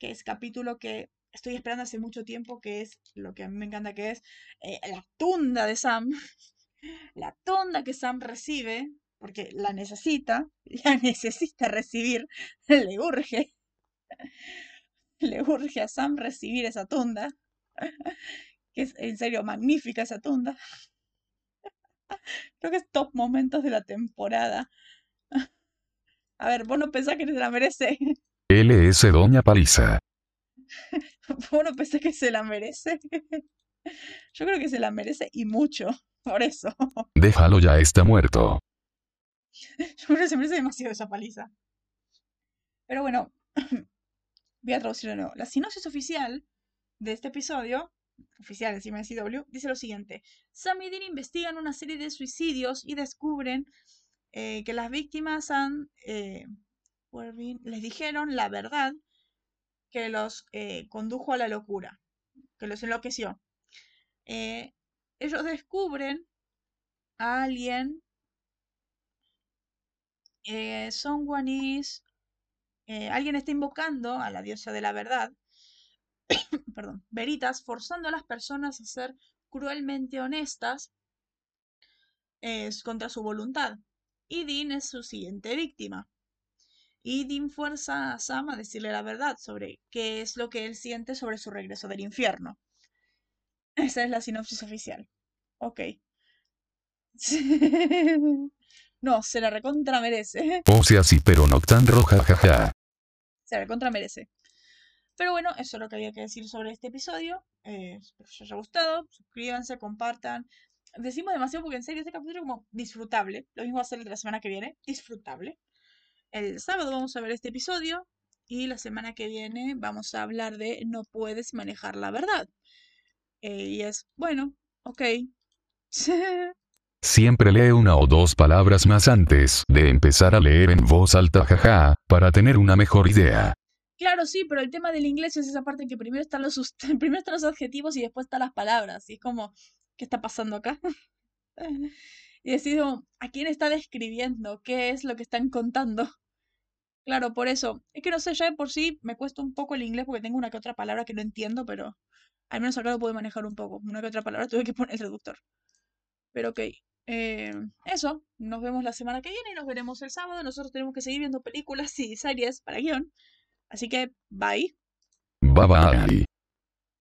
A: que es capítulo que estoy esperando hace mucho tiempo, que es lo que a mí me encanta, que es eh, la tunda de Sam, la tunda que Sam recibe, porque la necesita, la necesita recibir, le urge, le urge a Sam recibir esa tunda que es en serio magnífica esa tunda. Creo que es top momentos de la temporada. A ver, vos no pensás que se la merece.
B: LS Doña Paliza.
A: vos no pensás que se la merece. Yo creo que se la merece y mucho, por eso.
B: Déjalo ya, está muerto.
A: Yo creo que se merece demasiado esa paliza. Pero bueno, voy a traducir de nuevo. La sinopsis oficial de este episodio oficial encima de CW, dice lo siguiente. Sam y Dean investigan una serie de suicidios y descubren eh, que las víctimas han, eh, les dijeron la verdad que los eh, condujo a la locura, que los enloqueció. ellos descubren a alguien, someone is, alguien está invocando a la diosa de la verdad perdón, Veritas forzando a las personas a ser cruelmente honestas es contra su voluntad. Y Dean es su siguiente víctima. Y Dean fuerza a Sam a decirle la verdad sobre qué es lo que él siente sobre su regreso del infierno. Esa es la sinopsis oficial. Ok. no, se la recontra merece.
B: O sea, sí, pero no tan roja, jaja.
A: Se la recontra merece. Pero bueno, eso es lo que había que decir sobre este episodio. Eh, espero que os haya gustado. Suscríbanse, compartan. Decimos demasiado porque en serio este capítulo es como disfrutable. Lo mismo va a ser la semana que viene. Disfrutable. El sábado vamos a ver este episodio. Y la semana que viene vamos a hablar de no puedes manejar la verdad. Eh, y es, bueno, ok.
B: Siempre lee una o dos palabras más antes de empezar a leer en voz alta, jaja, para tener una mejor idea.
A: Claro, sí, pero el tema del inglés es esa parte en que primero están los, primero están los adjetivos y después están las palabras. Y es como, ¿qué está pasando acá? y decido, ¿a quién está describiendo? ¿Qué es lo que están contando? Claro, por eso. Es que no sé, ya de por sí me cuesta un poco el inglés porque tengo una que otra palabra que no entiendo, pero Al menos acá lo pude manejar un poco. Una que otra palabra tuve que poner el traductor. Pero ok. eh, eso. Nos vemos la semana que viene y nos veremos el sábado. Nosotros tenemos que seguir viendo películas y series para guion. Así que, bye.
B: Bye bye.